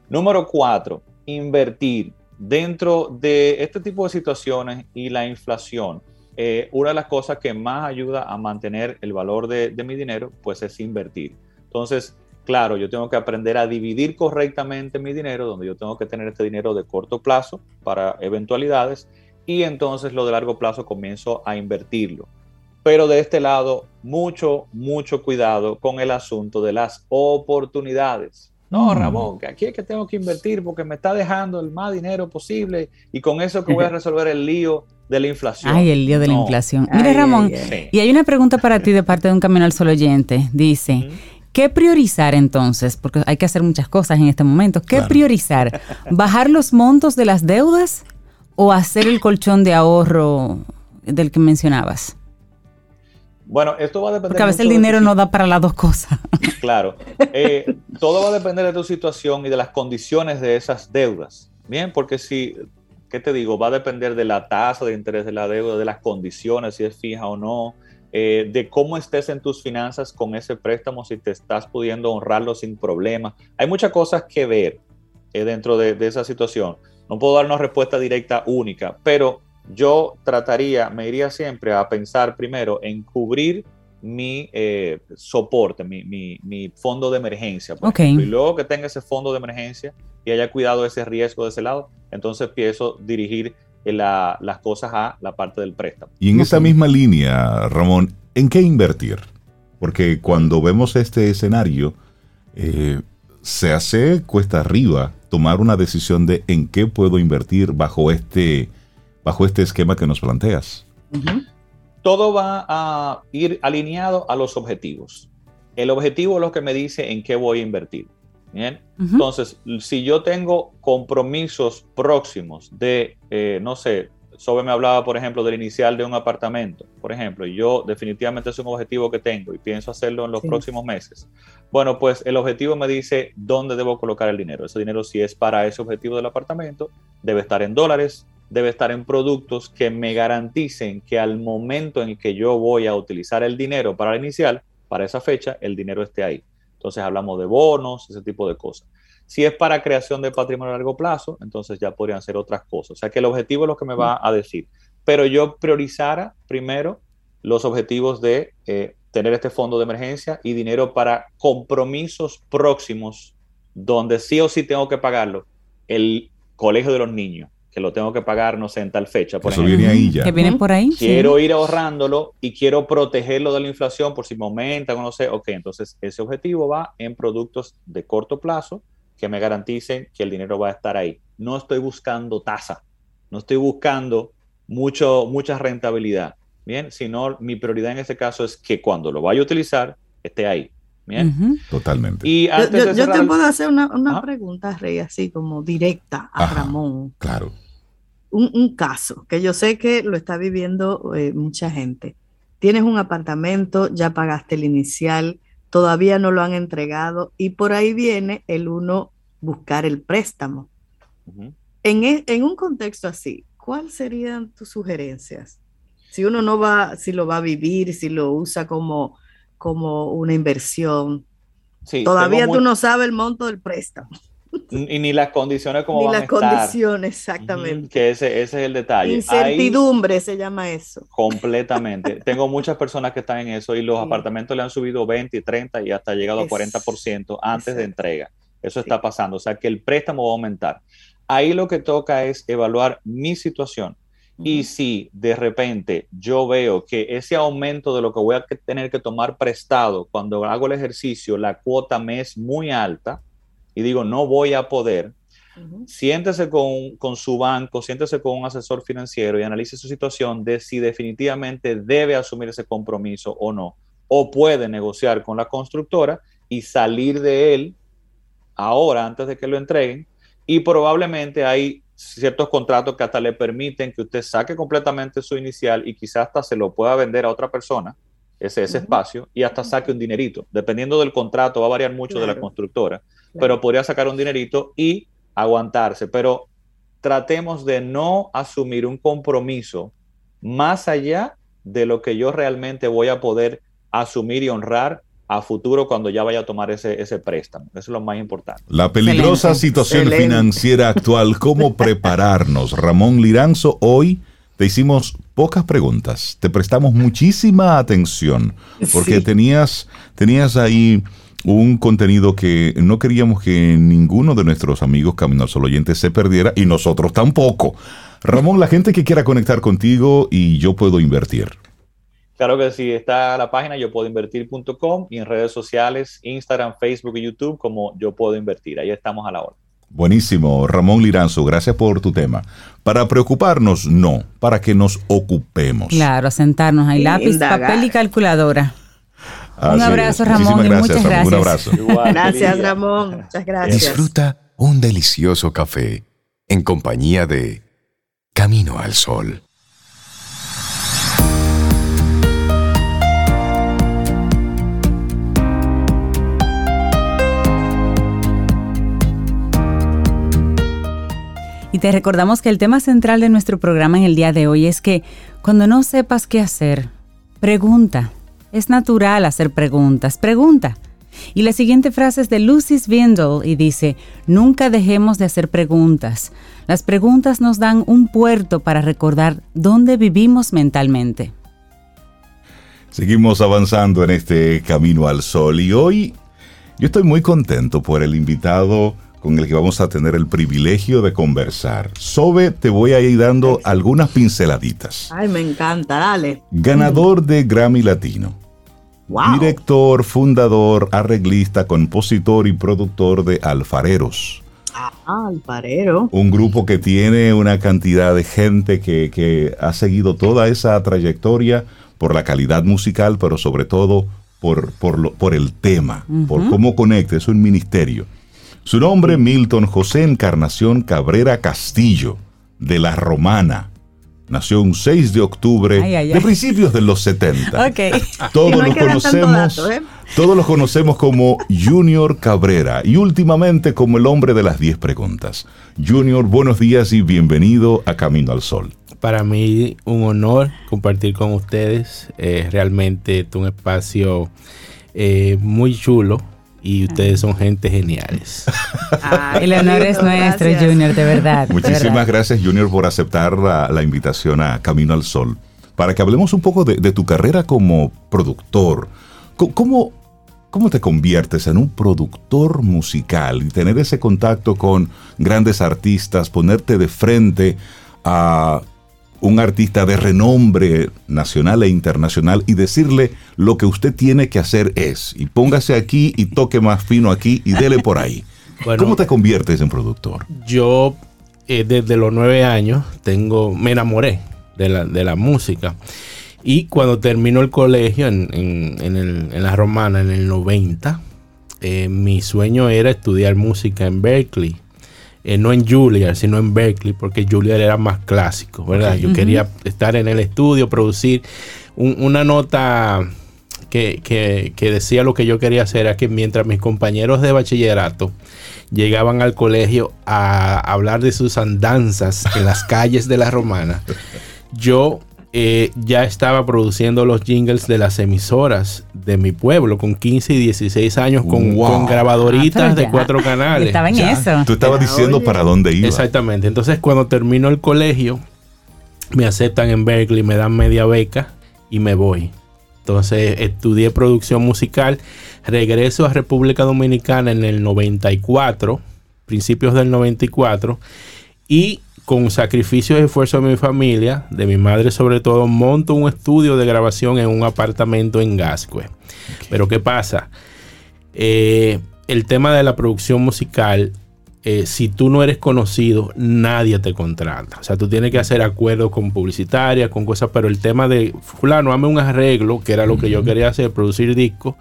Número cuatro, invertir. Dentro de este tipo de situaciones y la inflación, eh, una de las cosas que más ayuda a mantener el valor de, de mi dinero, pues es invertir. Entonces, claro, yo tengo que aprender a dividir correctamente mi dinero, donde yo tengo que tener este dinero de corto plazo para eventualidades y entonces lo de largo plazo comienzo a invertirlo. Pero de este lado, mucho, mucho cuidado con el asunto de las oportunidades. No, mm. Ramón, que aquí es que tengo que invertir porque me está dejando el más dinero posible y con eso que voy a resolver el lío de la inflación. Ay, el lío de la inflación. Mira, Ramón, y hay una pregunta para ti de parte de un camino al solo oyente. Dice, ¿Qué priorizar entonces? Porque hay que hacer muchas cosas en este momento. ¿Qué priorizar? ¿Bajar los montos de las deudas o hacer el colchón de ahorro del que mencionabas? Bueno, esto va a depender. Porque a veces el dinero no da para las dos cosas. Claro. Eh, todo va a depender de tu situación y de las condiciones de esas deudas. Bien, porque si, ¿qué te digo? Va a depender de la tasa de interés de la deuda, de las condiciones, si es fija o no, eh, de cómo estés en tus finanzas con ese préstamo, si te estás pudiendo honrarlo sin problema. Hay muchas cosas que ver eh, dentro de, esa situación. No puedo dar una respuesta directa única, pero yo trataría, me iría siempre a pensar primero en cubrir mi eh, soporte, mi, fondo de emergencia. y luego que tenga ese fondo de emergencia y haya cuidado ese riesgo de ese lado, entonces empiezo a dirigir las cosas a la parte del préstamo. Y en esa misma línea, Ramón, ¿en qué invertir? Porque cuando vemos este escenario, eh, se hace cuesta arriba tomar una decisión de en qué puedo invertir bajo este, bajo este esquema que nos planteas. Todo va a ir alineado a los objetivos. El objetivo es lo que me dice en qué voy a invertir. Bien. Entonces, si yo tengo compromisos próximos de, eh, no sé, Sobe me hablaba, por ejemplo, del inicial de un apartamento, por ejemplo, y yo definitivamente es un objetivo que tengo y pienso hacerlo en los próximos meses. Bueno, pues el objetivo me dice dónde debo colocar el dinero. Ese dinero, si es para ese objetivo del apartamento, debe estar en dólares, debe estar en productos que me garanticen que al momento en que yo voy a utilizar el dinero para el inicial, para esa fecha, el dinero esté ahí. Entonces hablamos de bonos, ese tipo de cosas. Si es para creación de patrimonio a largo plazo, entonces ya podrían ser otras cosas. O sea que el objetivo es lo que me va a decir. Pero yo priorizara primero los objetivos de eh, tener este fondo de emergencia y dinero para compromisos próximos donde sí o sí tengo que pagarlo. El colegio de los niños, que lo tengo que pagar, no sé, en tal fecha. Por Eso viene ahí ya. Que vienen por ahí. Quiero ir ahorrándolo y quiero protegerlo de la inflación por si me aumenta no sé. Ok, entonces ese objetivo va en productos de corto plazo que me garanticen que el dinero va a estar ahí. No estoy buscando tasa, no estoy buscando mucho, mucha rentabilidad, ¿bien? Sino mi prioridad en este caso es que cuando lo vaya a utilizar, esté ahí. Bien. Totalmente. Y yo, te puedo hacer una, pregunta, Rey, así como directa a Ramón. Claro un, caso que yo sé que lo está viviendo eh, mucha gente. Tienes un apartamento, ya pagaste el inicial, todavía no lo han entregado y por ahí viene el uno buscar el préstamo. en, e, en, un contexto así, ¿cuáles serían tus sugerencias? Si uno no va, si lo va a vivir, si lo usa como, como una inversión, todavía tú no sabes el monto del préstamo. Y ni las condiciones como ni las condiciones, exactamente. Que ese, ese, es el detalle. Incertidumbre se llama eso. Completamente. Tengo muchas personas que están en eso y los apartamentos le han subido 20 y 30 y hasta llegado a 40% antes de entrega. Eso está pasando. O sea que el préstamo va a aumentar. Ahí lo que toca es evaluar mi situación. Y si de repente yo veo que ese aumento de lo que voy a tener que tomar prestado cuando hago el ejercicio, la cuota me es muy alta, y digo, no voy a poder, siéntese con, su banco, siéntese con un asesor financiero y analice su situación de si definitivamente debe asumir ese compromiso o no, o puede negociar con la constructora y salir de él ahora antes de que lo entreguen. Y probablemente hay ciertos contratos que hasta le permiten que usted saque completamente su inicial y quizás hasta se lo pueda vender a otra persona ese, ese espacio y hasta saque un dinerito. Dependiendo del contrato, va a variar mucho de la constructora, pero podría sacar un dinerito y aguantarse. Pero tratemos de no asumir un compromiso más allá de lo que yo realmente voy a poder asumir y honrar a futuro cuando ya vaya a tomar ese, ese préstamo. Eso es lo más importante. La peligrosa situación financiera actual, ¿cómo prepararnos? Ramón Liranzo, hoy te hicimos pocas preguntas, te prestamos muchísima atención, porque tenías, tenías ahí un contenido que no queríamos que ninguno de nuestros amigos Camino al Sol oyentes se perdiera y nosotros tampoco. Ramón, la gente que quiera conectar contigo y yo puedo invertir. Claro que sí, está la página yo puedo invertir.com y en redes sociales, Instagram, Facebook y YouTube como yo puedo invertir. Ahí estamos a la hora. Buenísimo, Ramón Liranzo, gracias por tu tema. Para preocuparnos, no, para que nos ocupemos. Claro, sentarnos ahí, lápiz, papel y calculadora. Un abrazo, Ramón, y muchas gracias. Un abrazo. gracias, Ramón. Muchas gracias. Disfruta un delicioso café en compañía de Camino al Sol. Y te recordamos que el tema central de nuestro programa en el día de hoy es que cuando no sepas qué hacer, pregunta. Es natural hacer preguntas. Pregunta. Y la siguiente frase es de Lucy Svindle y dice, nunca dejemos de hacer preguntas. Las preguntas nos dan un puerto para recordar dónde vivimos mentalmente. Seguimos avanzando en este camino al sol y hoy yo estoy muy contento por el invitado con el que vamos a tener el privilegio de conversar. Sobe, te voy a ir dando algunas pinceladitas. Ay, me encanta, dale. Ganador de Grammy Latino. Director, fundador, arreglista, compositor y productor de Alfareros. Ah, Alfarero. Un grupo que tiene una cantidad de gente que, ha seguido toda esa trayectoria por la calidad musical, pero sobre todo por, por, por el tema, por cómo conecta, es un ministerio. Su nombre, Milton José Encarnación Cabrera Castillo, de la Romana. Nació un 6 de octubre de principios de los 70. Todos lo conocemos. ¿eh? Todos lo conocemos como Junior Cabrera y últimamente como el hombre de las 10 preguntas. Junior, buenos días y bienvenido a Camino al Sol. Para mí un honor compartir con ustedes. Eh, realmente un espacio eh, muy chulo y ustedes son gente geniales. el honor es nuestro, Junior, de verdad. Muchísimas gracias, Junior, por aceptar la, invitación a Camino al Sol. Para que hablemos un poco de, tu carrera como productor. ¿Cómo, ¿Cómo te conviertes en un productor musical y tener ese contacto con grandes artistas, ponerte de frente a un artista de renombre nacional e internacional y decirle lo que usted tiene que hacer es, y póngase aquí y toque más fino aquí y dele por ahí. ¿Cómo te conviertes en productor? Yo eh, desde los nueve años tengo, me enamoré de la, música. Y cuando terminó el colegio en, la romana en el 90, eh, mi sueño era estudiar música en Berkeley. Eh, no en Juilliard, sino en Berkeley, porque Juilliard era más clásico, ¿verdad? Yo quería estar en el estudio, producir una nota que, decía lo que yo quería hacer, era que mientras mis compañeros de bachillerato llegaban al colegio a hablar de sus andanzas en las calles de la Romana, yo eh, ya estaba produciendo los jingles de las emisoras de mi pueblo con 15 y 16 años con, grabadoritas ah, de cuatro canales. Estaba en eso. Tú estabas diciendo para dónde iba. Exactamente. Entonces cuando termino el colegio me aceptan en Berkeley, me dan media beca y me voy. Entonces estudié producción musical, regreso a República Dominicana en el 94, principios del 94 y con sacrificio y esfuerzo de mi familia, de mi madre sobre todo, monto un estudio de grabación en un apartamento en Gascue. Pero ¿qué pasa? Eh, el tema de la producción musical, eh, si tú no eres conocido, nadie te contrata. O sea, tú tienes que hacer acuerdos con publicitarias, con cosas, pero el tema de, fulano, hazme un arreglo, que era lo que yo quería hacer, producir discos.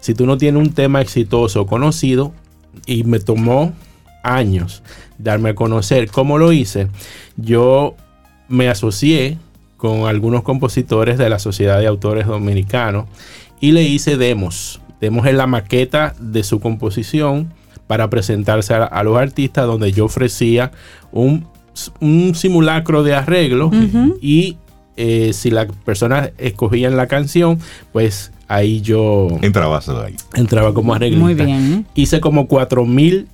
Si tú no tienes un tema exitoso o conocido, y me tomó años darme a conocer. ¿Cómo lo hice? Yo me asocié con algunos compositores de la Sociedad de Autores Dominicanos y le hice demos. Demos en la maqueta de su composición para presentarse a, los artistas donde yo ofrecía un, simulacro de arreglo y eh, si las personas escogían la canción, pues ahí yo... Entraba ahí. Entraba como arreglista. Muy bien. Hice como 4000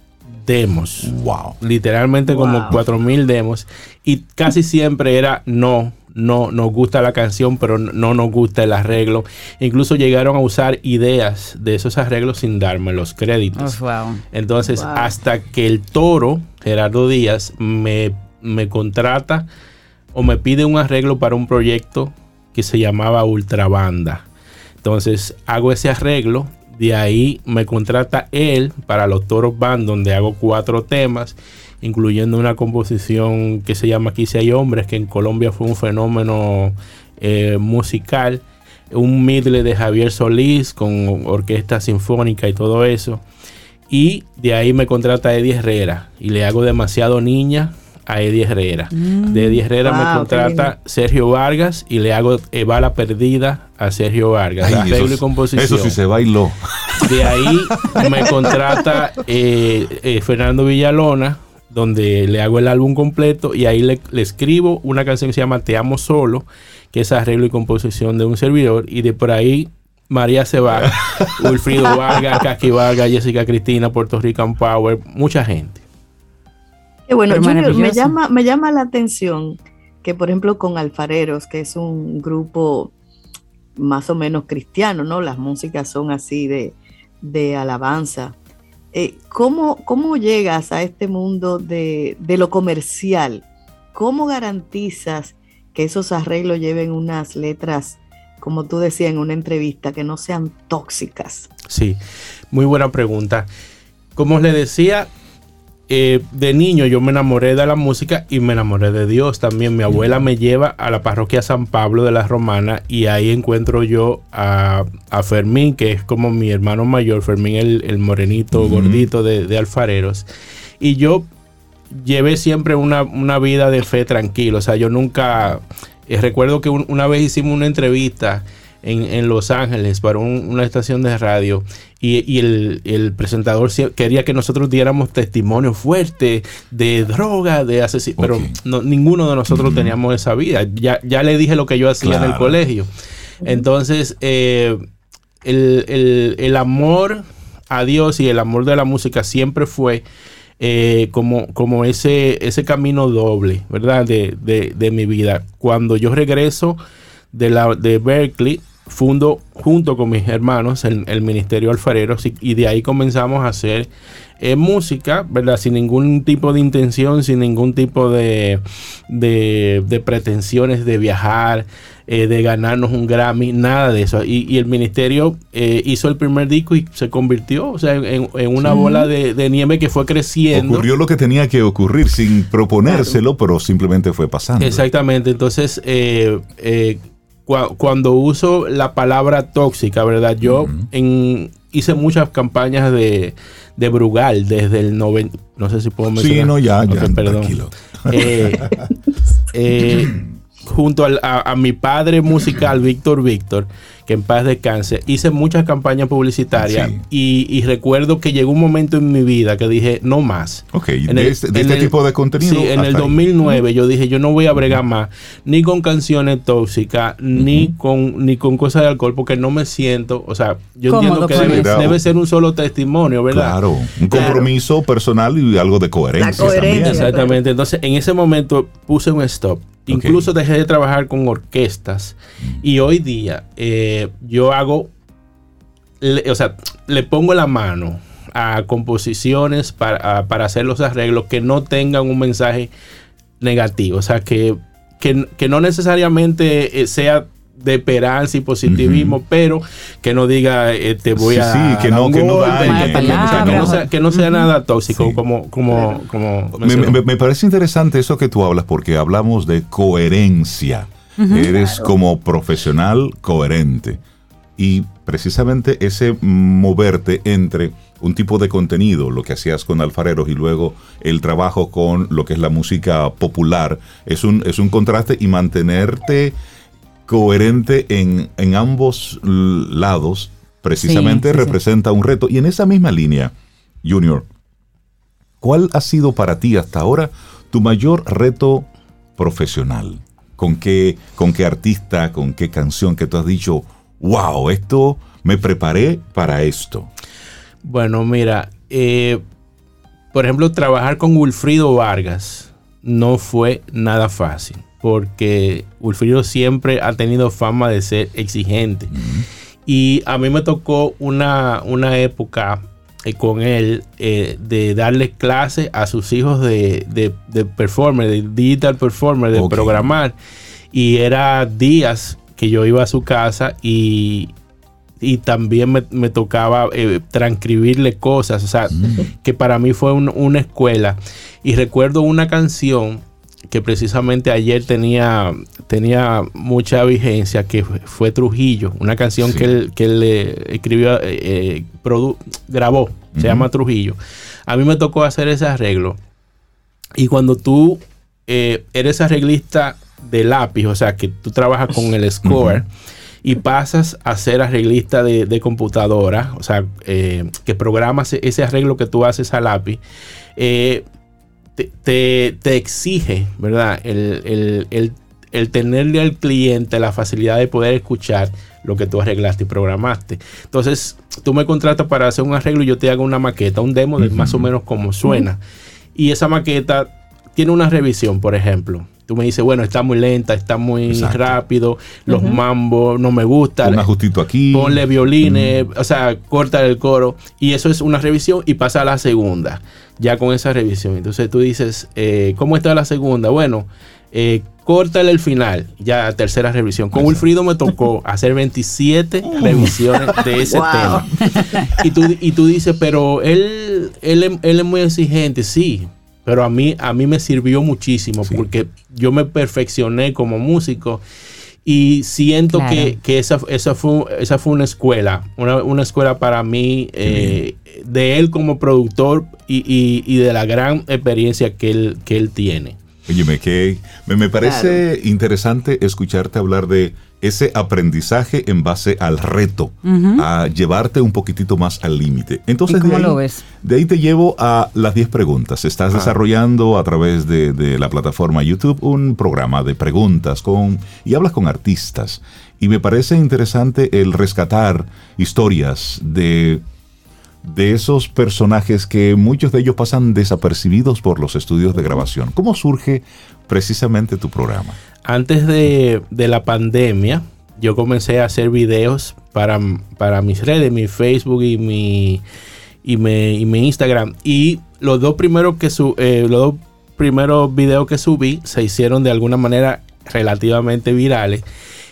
demos. Wow. Literalmente como 4000 demos. Y casi siempre era no, no nos gusta la canción, pero no nos gusta el arreglo. Incluso llegaron a usar ideas de esos arreglos sin darme los créditos. Oh, Entonces, hasta que el toro, Gerardo Díaz, me, me contrata o me pide un arreglo para un proyecto que se llamaba Ultrabanda. Entonces hago ese arreglo, de ahí me contrata él para los Toros Band, donde hago cuatro temas, incluyendo una composición que se llama Aquí si hay hombres, que en Colombia fue un fenómeno eh, musical, un medley de Javier Solís con orquesta sinfónica y todo eso. Y de ahí me contrata Eddie Herrera y le hago demasiado niña a Eddie Herrera. de Eddie Herrera me contrata Sergio Vargas y le hago Evala Perdida a Sergio Vargas. eso, composición. Eso sí se bailó. De ahí me contrata eh, eh, Fernando Villalona, donde le hago el álbum completo y ahí le, escribo una canción que se llama Te Amo Solo, que es arreglo y composición de un servidor. Y de por ahí María Cebada, Wilfrido Vargas, Kaki Vargas, Jessica Cristina, Puerto Rican Power, mucha gente bueno, me llama, me llama la atención que, por ejemplo, con Alfareros, que es un grupo más o menos cristiano, ¿no? Las músicas son así de, de alabanza. Eh, ¿cómo, ¿cómo, llegas a este mundo de, de, lo comercial? ¿Cómo garantizas que esos arreglos lleven unas letras, como tú decías en una entrevista, que no sean tóxicas? Sí, muy buena pregunta. Como le decía, eh, de niño yo me enamoré de la música y me enamoré de Dios también. Mi abuela me lleva a la parroquia San Pablo de la Romana y ahí encuentro yo a, Fermín, que es como mi hermano mayor, Fermín el, morenito gordito de, alfareros. Y yo llevé siempre una, vida de fe tranquila. O sea, yo nunca... Eh, recuerdo que una vez hicimos una entrevista en, Los Ángeles para una estación de radio y, el, presentador quería que nosotros diéramos testimonio fuerte de droga, de asesinato, pero ninguno de nosotros teníamos esa vida. Ya, ya le dije lo que yo hacía en el colegio. Entonces, eh, el, amor a Dios y el amor de la música siempre fue eh, como, como ese, ese camino doble, ¿verdad? De, de, mi vida. Cuando yo regreso de, la, de Berkeley, fundo junto con mis hermanos el, Ministerio Alfareros y, de ahí comenzamos a hacer eh, música, ¿verdad? Sin ningún tipo de intención, sin ningún tipo de, de, pretensiones de viajar, eh, de ganarnos un Grammy, nada de eso. Y, el Ministerio eh, hizo el primer disco y se convirtió o sea, en, una bola de, nieve que fue creciendo. Ocurrió lo que tenía que ocurrir sin proponérselo, pero simplemente fue pasando. Exactamente, entonces cuando uso la palabra tóxica, ¿verdad? Yo en, hice muchas campañas de, de Brugal desde el 90. No sé si puedo mencionar. Sí, no, ya, ya. Perdón. Eh, eh, junto a, mi padre musical, Víctor Víctor, que en paz descanse, hice muchas campañas publicitarias y, recuerdo que llegó un momento en mi vida que dije, no más. Ok, de, este, este tipo de contenido. Sí, en el 2009 yo dije, yo no voy a bregar más ni con canciones tóxicas, ni, con, ni con cosas de alcohol, porque no me siento, o sea, yo entiendo que debe, ser un solo testimonio, ¿verdad? Claro, un compromiso personal y algo de coherencia. coherencia Exactamente, entonces en ese momento puse un stop Incluso dejé de trabajar con orquestas. Y hoy día eh, yo hago, o sea, le pongo la mano a composiciones para, hacer los arreglos que no tengan un mensaje negativo, o sea, que, que, no necesariamente eh, sea de esperanza y positivismo, pero que no diga eh, te voy a sí, que no, que, no sea, nada tóxico como como, como me, parece interesante eso que tú hablas porque hablamos de coherencia. Eres como profesional coherente. y precisamente ese moverte entre un tipo de contenido, lo que hacías con alfareros y luego el trabajo con lo que es la música popular, es un, es un contraste y mantenerte coherente en, en ambos lados precisamente Sí, sí, sí. representa un reto. Y en esa misma línea, Junior, ¿cuál ha sido para ti hasta ahora tu mayor reto profesional? ¿Con qué, con qué artista, con qué canción que tú has dicho, wow, esto me preparé para esto? Bueno, mira, eh, por ejemplo, trabajar con Wilfrido Vargas no fue nada fácil, porque Wilfrido siempre ha tenido fama de ser exigente. Y a mí me tocó una, una época eh, con él eh, de darle clases a sus hijos de, de, de performer, de digital performer, de programar. Y era días que yo iba a su casa y, y también me, me tocaba eh, transcribirle cosas, o sea, que para mí fue un- una escuela. Y recuerdo una canción que precisamente ayer tenía, tenía mucha vigencia, que fue, Trujillo, una canción Sí. que él, que él le escribió, eh, eh, produ- grabó, se llama Trujillo. A mí me tocó hacer ese arreglo. Y cuando tú eh, eres arreglista de lápiz, o sea, que tú trabajas con el score y pasas a ser arreglista de, de computadora, o sea, eh, que programas ese arreglo que tú haces a lápiz, eh, te, te- te exige, ¿verdad? El, el- el- el tenerle al cliente la facilidad de poder escuchar lo que tú arreglaste y programaste. Entonces, tú me contratas para hacer un arreglo y yo te hago una maqueta, un demo de más o menos cómo suena. Y esa maqueta tiene una revisión, por ejemplo. Tú me dices, bueno, está muy lenta, está muy Exacto. rápido, los mambos no me gustan. Un ajustito aquí. Ponle violines, o sea, corta el coro. Y eso es una revisión y pasa a la segunda, ya con esa revisión. Entonces tú dices, eh, ¿cómo está la segunda? Bueno, eh, córtale el final, ya tercera revisión. Con Wilfrido me tocó hacer 27 revisiones de ese Wow. tema. Y tú, y tú dices, pero él, él, él es muy exigente, sí. Pero a mí, a mí me sirvió muchísimo Sí. porque yo me perfeccioné como músico y siento Claro. que, que esa, esa, fue, esa fue una escuela, una, una escuela para mí, eh, de él como productor y, y- y de la gran experiencia que él, que él tiene. Óyeme, que me, me parece interesante escucharte hablar de ese aprendizaje en base al reto, a llevarte un poquitito más al límite. Entonces, ¿Y cómo de ahí, lo ves? de ahí te llevo a las 10 preguntas. Estás Ah. desarrollando a través de, de la plataforma YouTube un programa de preguntas con, y hablas con artistas. Y me parece interesante el rescatar historias de de esos personajes que muchos de ellos pasan desapercibidos por los estudios de grabación. ¿Cómo surge precisamente tu programa? Antes de, la pandemia, yo comencé a hacer videos para, para mis redes, mi Facebook y mi, y mi, y mi Instagram. Y los dos primeros que su, eh, los dos primeros videos que subí se hicieron de alguna manera relativamente virales.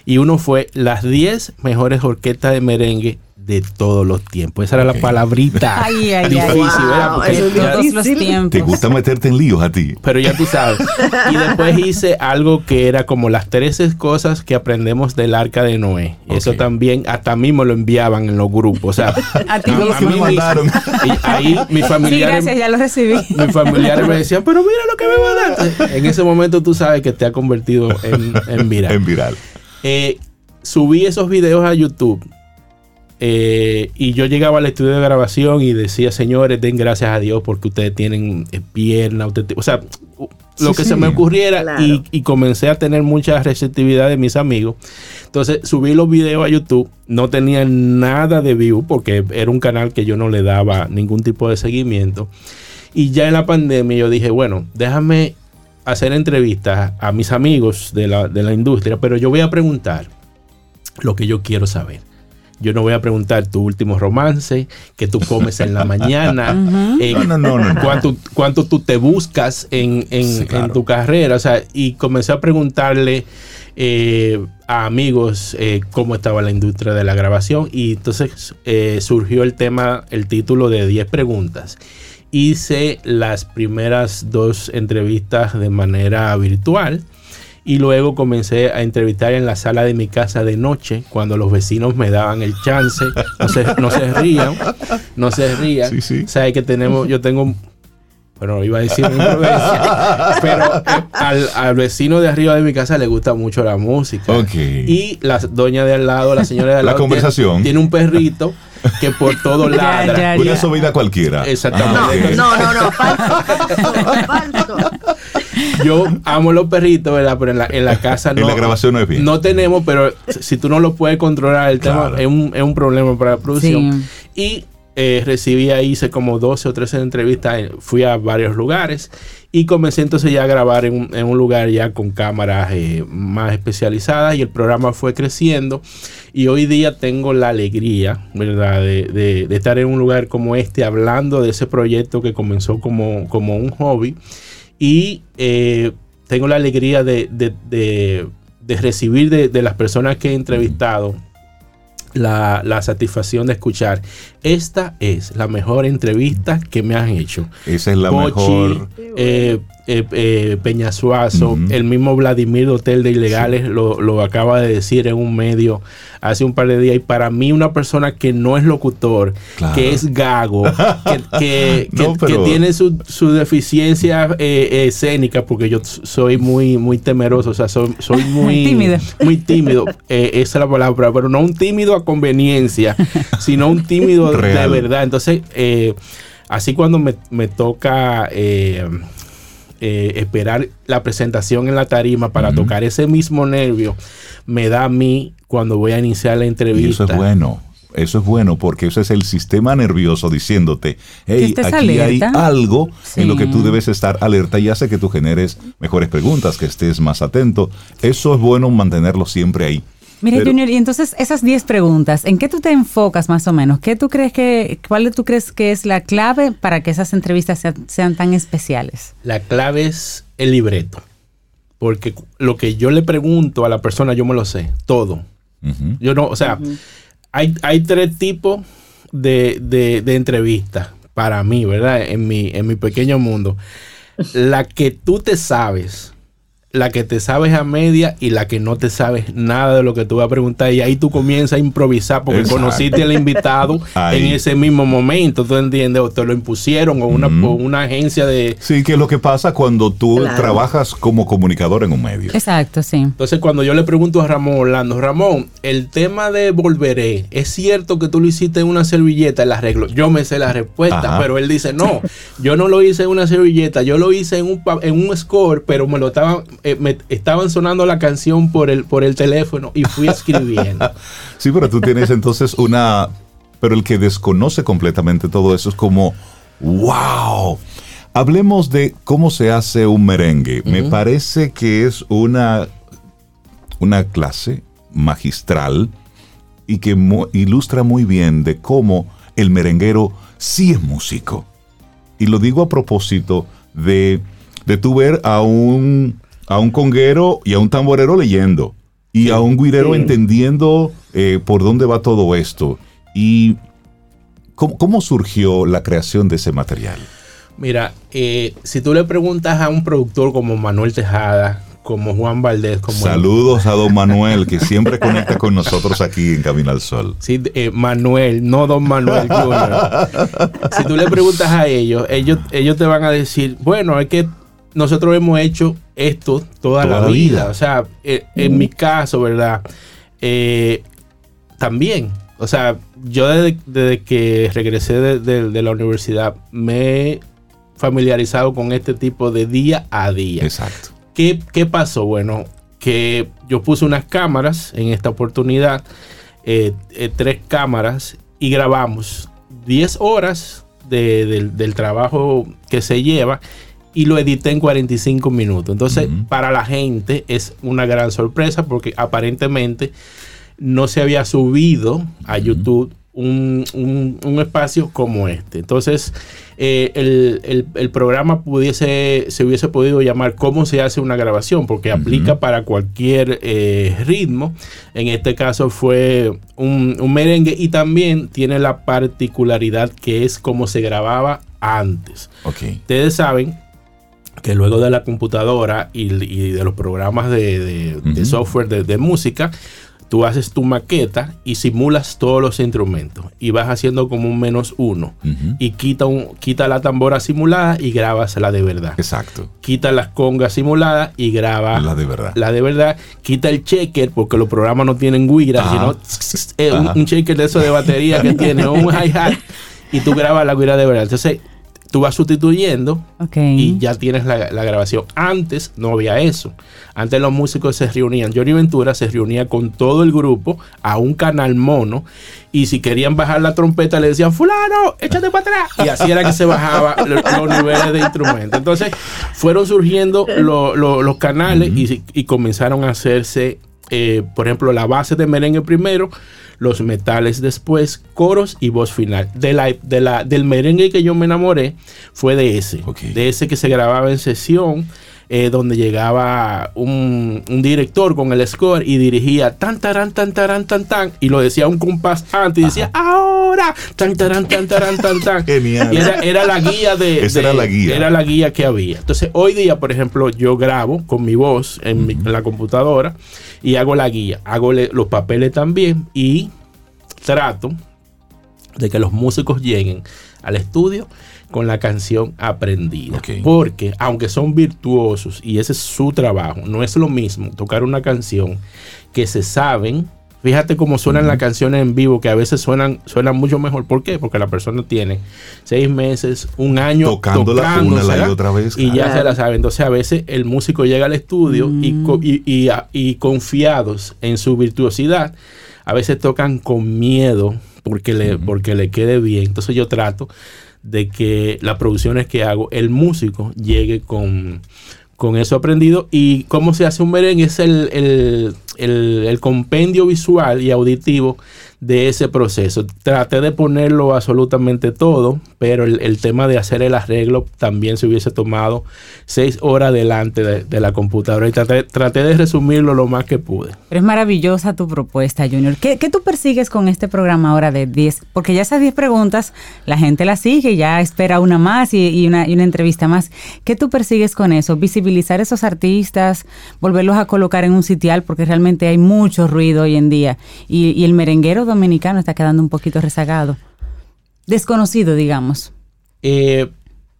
Y uno fue las 10 mejores orquestas de merengue de todos los tiempos. Esa era la palabrita Ay, ay, difícil, ¿verdad? Wow, Porque es ya- Todos los difícil. tiempos. ¿Te gusta meterte en líos a ti? pero ya tú sabes. Y después hice algo que era como las 13 cosas que aprendemos del arca de Noé. Eso también, hasta a mí me lo enviaban en los grupos. O sea, A ti a me mí mandaron. y ahí mis Sí, familiares, gracias, ya lo recibí. mis familiares me decían, pero mira lo que me mandaste. En ese momento tú sabes que te ha convertido en, en viral. En viral. Eh, subí esos videos a YouTube. Eh, y yo llegaba al estudio de grabación y decía, señores, den gracias a Dios porque ustedes tienen eh, pierna, ustedes o sea, lo Sí, que sí. se me ocurriera Claro. y, y comencé a tener mucha receptividad de mis amigos. Entonces subí los videos a YouTube, no tenía nada de view porque era un canal que yo no le daba ningún tipo de seguimiento. Y ya en la pandemia yo dije, bueno, déjame hacer entrevistas a mis amigos de la, de la industria, pero yo voy a preguntar lo que yo quiero saber. Yo no voy a preguntar tu último romance, que tú comes en la mañana, eh, No, no, no, no, no. cuánto, cuánto tú te buscas en, en- Sí, claro. en tu carrera. O sea, y comencé a preguntarle eh, a amigos eh, cómo estaba la industria de la grabación. Y entonces eh, surgió el tema, el título de 10 preguntas. Hice las primeras dos entrevistas de manera virtual. Y luego comencé a entrevistar en la sala de mi casa de noche, cuando los vecinos me daban el chance. No se, no se rían, no se rían. Sí, sí. Sabes que tenemos, yo tengo bueno, iba a decir pero eh, al, al vecino de arriba de mi casa le gusta mucho la música. Ok. Y la doña de al lado, la señora de al La lado, conversación. Tiene, tiene un perrito que por todo ladra. ya, Una ya. subida cualquiera. Exactamente. Ah, ok. No, no, no, falso. Yo amo los perritos, ¿verdad? Pero en la, en la casa no. En la grabación no es bien. No tenemos, pero si tú no lo puedes controlar, el Claro. tema es un, es un problema para la producción. Sí. Y eh, recibí ahí, hice como 12 o 13 entrevistas, eh, fui a varios lugares y comencé entonces ya a grabar en un, lugar ya con cámaras eh, más especializadas y el programa fue creciendo y hoy día tengo la alegría, ¿verdad? De, estar en un lugar como este hablando de ese proyecto que comenzó como, como un hobby y eh, tengo la alegría de, recibir de las personas que he entrevistado la, la satisfacción de escuchar. Esta es la mejor entrevista que me han hecho. Esa es la Pochi, mejor. eh, eh, eh, Peñasuazo, el mismo Vladimir Hotel de Ilegales lo, lo acaba de decir en un medio hace un par de días. Y para mí, una persona que no es locutor, Claro. que es gago, que, que- No, que- pero- que tiene su, su deficiencia eh, escénica, porque yo soy muy, muy temeroso, o sea, soy, soy muy Tímido. Muy tímido, eh, esa es la palabra, pero no un tímido a conveniencia, sino un tímido de verdad. Entonces, eh, así cuando me, me toca eh, esperar la presentación en la tarima para tocar ese mismo nervio, me da a mí cuando voy a iniciar la Y entrevista. eso es bueno. Eso es bueno porque eso es el sistema nervioso diciéndote, hey, aquí hay algo en lo que tú debes estar alerta y hace que tú generes mejores preguntas, que estés más atento. Eso es bueno mantenerlo siempre ahí. Mira, Pero- Junior, y entonces esas 10 preguntas, ¿en qué tú te enfocas más o menos? ¿Qué tú crees que, cuál tú crees que es la clave para que esas entrevistas sean, sean tan especiales? La clave es el libreto. Porque lo que yo le pregunto a la persona, yo me lo sé, todo. Yo no, o sea, hay, hay tres tipos de, de, de entrevistas para mí, ¿verdad? En mi, en mi pequeño mundo. La que tú te sabes, la que te sabes a media y la que no te sabes nada de lo que tú vas a preguntar. Y ahí tú comienzas a improvisar porque Exacto. conociste al invitado Ahí. en ese mismo momento, ¿tú entiendes? O te lo impusieron o una, o una agencia de, Sí, que es lo que pasa cuando tú Claro. trabajas como comunicador en un medio. Exacto, sí. Entonces, cuando yo le pregunto a Ramón Orlando, Ramón, el tema de volveré, ¿es cierto que tú lo hiciste en una servilleta el arreglo? Yo me sé la respuesta, Ajá. pero él dice, no, yo no lo hice en una servilleta, yo lo hice en un, pa- en un score, pero me lo estaban, eh, me estaban sonando la canción por el, por el teléfono y fui escribiendo. Sí, pero tú tienes entonces una... Pero el que desconoce completamente todo eso es como, wow. Hablemos de cómo se hace un merengue. Me parece que es una, una clase magistral y que mu- ilustra muy bien de cómo el merenguero sí es músico. Y lo digo a propósito de, de tú ver a un, a un conguero y a un tamborero leyendo. Y a un guirero Sí. entendiendo eh, por dónde va todo esto. Y cómo, cómo surgió la creación de ese material. Mira, eh, si tú le preguntas a un productor como Manuel Tejada, como Juan Valdés, como Saludos a don Manuel, que siempre conecta con nosotros aquí en Camino al Sol. Sí, eh, Manuel, no Don Manuel Jr. si tú le preguntas a ellos, ellos, ellos te van a decir, bueno, es que nosotros hemos hecho esto toda, la, Toda la vida. vida. O sea, eh, en mi caso, ¿verdad? Eh, también. O sea, yo desde, desde que regresé de, de- de la universidad me he familiarizado con este tipo de día a día. Exacto. ¿Qué, qué pasó? Bueno, que yo puse unas cámaras en esta oportunidad, eh, tres cámaras, y grabamos 10 horas de- del trabajo que se lleva y lo edité en 45 minutos. Entonces, para la gente es una gran sorpresa porque aparentemente no se había subido a YouTube un, un- un espacio como este. Entonces, eh, el, el- el programa pudiese, se hubiese podido llamar ¿Cómo se hace una grabación? Porque aplica para cualquier eh, ritmo. En este caso fue un, un merengue y también tiene la particularidad que es como se grababa antes. Ustedes saben que luego de la computadora y, y de los programas de, de- de Ujú. software de, de música, tú haces tu maqueta y simulas todos los instrumentos y vas haciendo como un menos uno y quita, un, quita la tambora simulada y grabas la de verdad. Exacto. Quita las congas simuladas y graba La de verdad. la de verdad. Quita el checker porque los programas no tienen guira, sino eh, un, un checker de eso de batería que tiene un hi-hat y tú grabas la guira de verdad. Entonces tú vas sustituyendo y ya tienes la, la grabación. Antes no había eso. Antes los músicos se reunían. Johnny Ventura se reunía con todo el grupo a un canal mono y si querían bajar la trompeta le decían, fulano, échate para atrás. Y así era que se bajaba lo- los niveles de instrumento. Entonces fueron surgiendo lo- lo- los canales y, y comenzaron a hacerse, eh, por ejemplo, la base de merengue primero, los metales después, coros y voz final. De la, de la, del merengue que yo me enamoré fue de ese, de ese que se grababa en sesión. eh, donde llegaba un, un director con el score y dirigía tan tarán tan tarán tan tan y lo decía un compás antes y decía ahora tan tarán tan tarán tan tan Genial. era, era la guía de, Esa de- era la guía. era la guía que había entonces hoy día por ejemplo yo grabo con mi voz en, mi- en la computadora y hago la guía hago los papeles también y trato de que los músicos lleguen al estudio con la canción aprendida. Porque aunque son virtuosos y ese es su trabajo, no es lo mismo tocar una canción que se saben. Fíjate cómo suenan las canciones en vivo, que a veces suenan, suenan mucho mejor. ¿Por qué? Porque la persona tiene seis meses, un año Tocándola una y tocándosela otra vez, Y ya se la sabe. Entonces a veces el músico llega al estudio y, co- y, y- y confiados en su virtuosidad, a veces tocan con miedo porque le, porque le quede bien. Entonces yo trato de que las producciones que hago, el músico llegue con, con eso aprendido. Y cómo se hace un merengue es el, el- el- compendio visual y auditivo de ese proceso. Traté de ponerlo absolutamente todo, pero el, tema de hacer el arreglo también se hubiese tomado seis horas delante de, la computadora y traté, de resumirlo lo más que pude. Pero es maravillosa tu propuesta, Junior. ¿Qué, tú persigues con este programa ahora de 10? Porque ya esas 10 preguntas la gente las sigue, ya espera una más y, y una, y una entrevista más. ¿Qué tú persigues con eso? Visibilizar esos artistas, volverlos a colocar en un sitial, porque realmente hay mucho ruido hoy en día. Y, y el merenguero dominicano está quedando un poquito rezagado. Desconocido, digamos. Eh,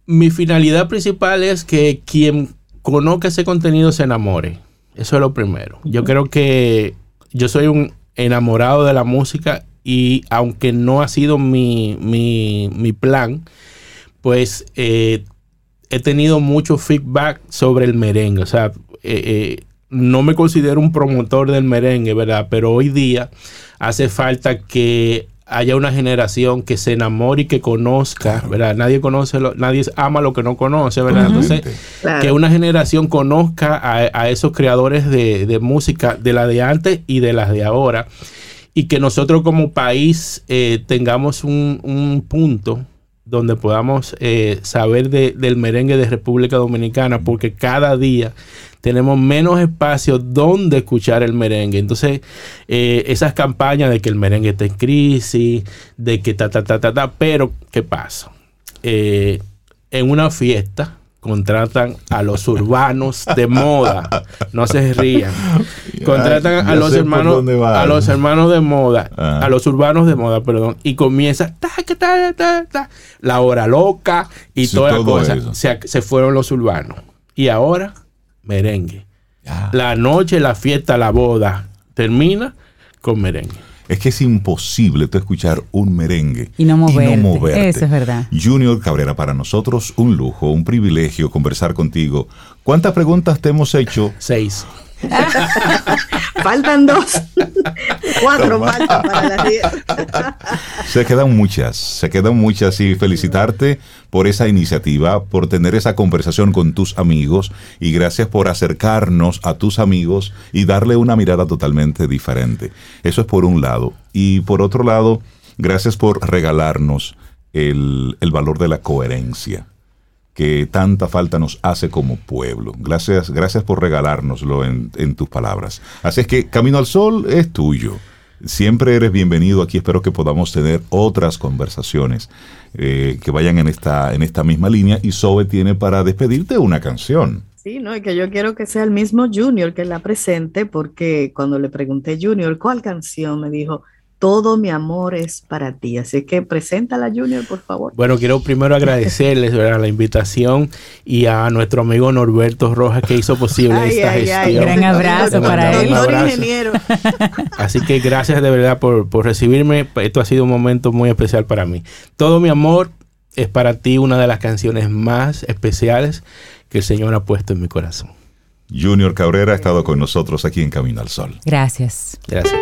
mi finalidad principal es que quien conozca ese contenido se enamore. Eso es lo primero. Yo creo que yo soy un enamorado de la música y aunque no ha sido mi, mi, mi plan, pues eh, he tenido mucho feedback sobre el merengue. O sea, eh, eh, no me considero un promotor del merengue, ¿verdad? Pero hoy día hace falta que haya una generación que se enamore y que conozca, ¿verdad? Nadie conoce, lo- nadie ama lo que no conoce, ¿verdad? Entonces, Claro. que una generación conozca a, a esos creadores de, de música, de la de antes y de las de ahora, y que nosotros como país eh, tengamos un, un punto donde podamos eh, saber de- del merengue de República Dominicana, porque cada día tenemos menos espacio donde escuchar el merengue. Entonces, eh, esas campañas de que el merengue está en crisis, de que ta, ta, ta, ta, ta, pero ¿qué pasa? Eh, en una fiesta contratan a los urbanos de moda, no se rían. Contratan a los hermanos a los hermanos de moda, Ah. a los urbanos de moda, perdón, y comienza ta, ta, ta, ta, ta, la hora loca y Sí, toda la cosa. se fueron los urbanos. Y ahora merengue. Ya. La noche, la fiesta, la boda termina con merengue. Es que es imposible tú escuchar un merengue Y no moverte. moverte. Eso es verdad. Junior Cabrera, para nosotros un lujo, un privilegio conversar contigo. ¿Cuántas preguntas te hemos hecho? Seis. Faltan dos. Cuatro Toma. faltan para las diez. Se quedan muchas, se quedan muchas y felicitarte por esa iniciativa, por tener esa conversación con tus amigos y gracias por acercarnos a tus amigos y darle una mirada totalmente diferente. Eso es por un lado. Y por otro lado, gracias por regalarnos el, el valor de la coherencia que tanta falta nos hace como pueblo. Gracias, gracias por regalárnoslo en, tus palabras. Así es que Camino al Sol es tuyo. siempre eres bienvenido aquí. Espero que podamos tener otras conversaciones eh, que vayan en esta, en esta misma línea. Y Sobe tiene para despedirte una canción. Sí, no, y que yo quiero que sea el mismo Junior que la presente, porque cuando le pregunté Junior cuál canción, me dijo, todo mi amor es para ti. Así que preséntala, Junior, por favor. Bueno, quiero primero agradecerles la invitación y a nuestro amigo Norberto Rojas que hizo posible esta gestión. gran abrazo para él. ingeniero. Así que gracias de verdad por, por recibirme. Esto ha sido un momento muy especial para mí. Todo mi amor es para ti una de las canciones más especiales que el Señor ha puesto en mi corazón. Junior Cabrera ha estado con nosotros aquí en Camino al Sol. Gracias. Gracias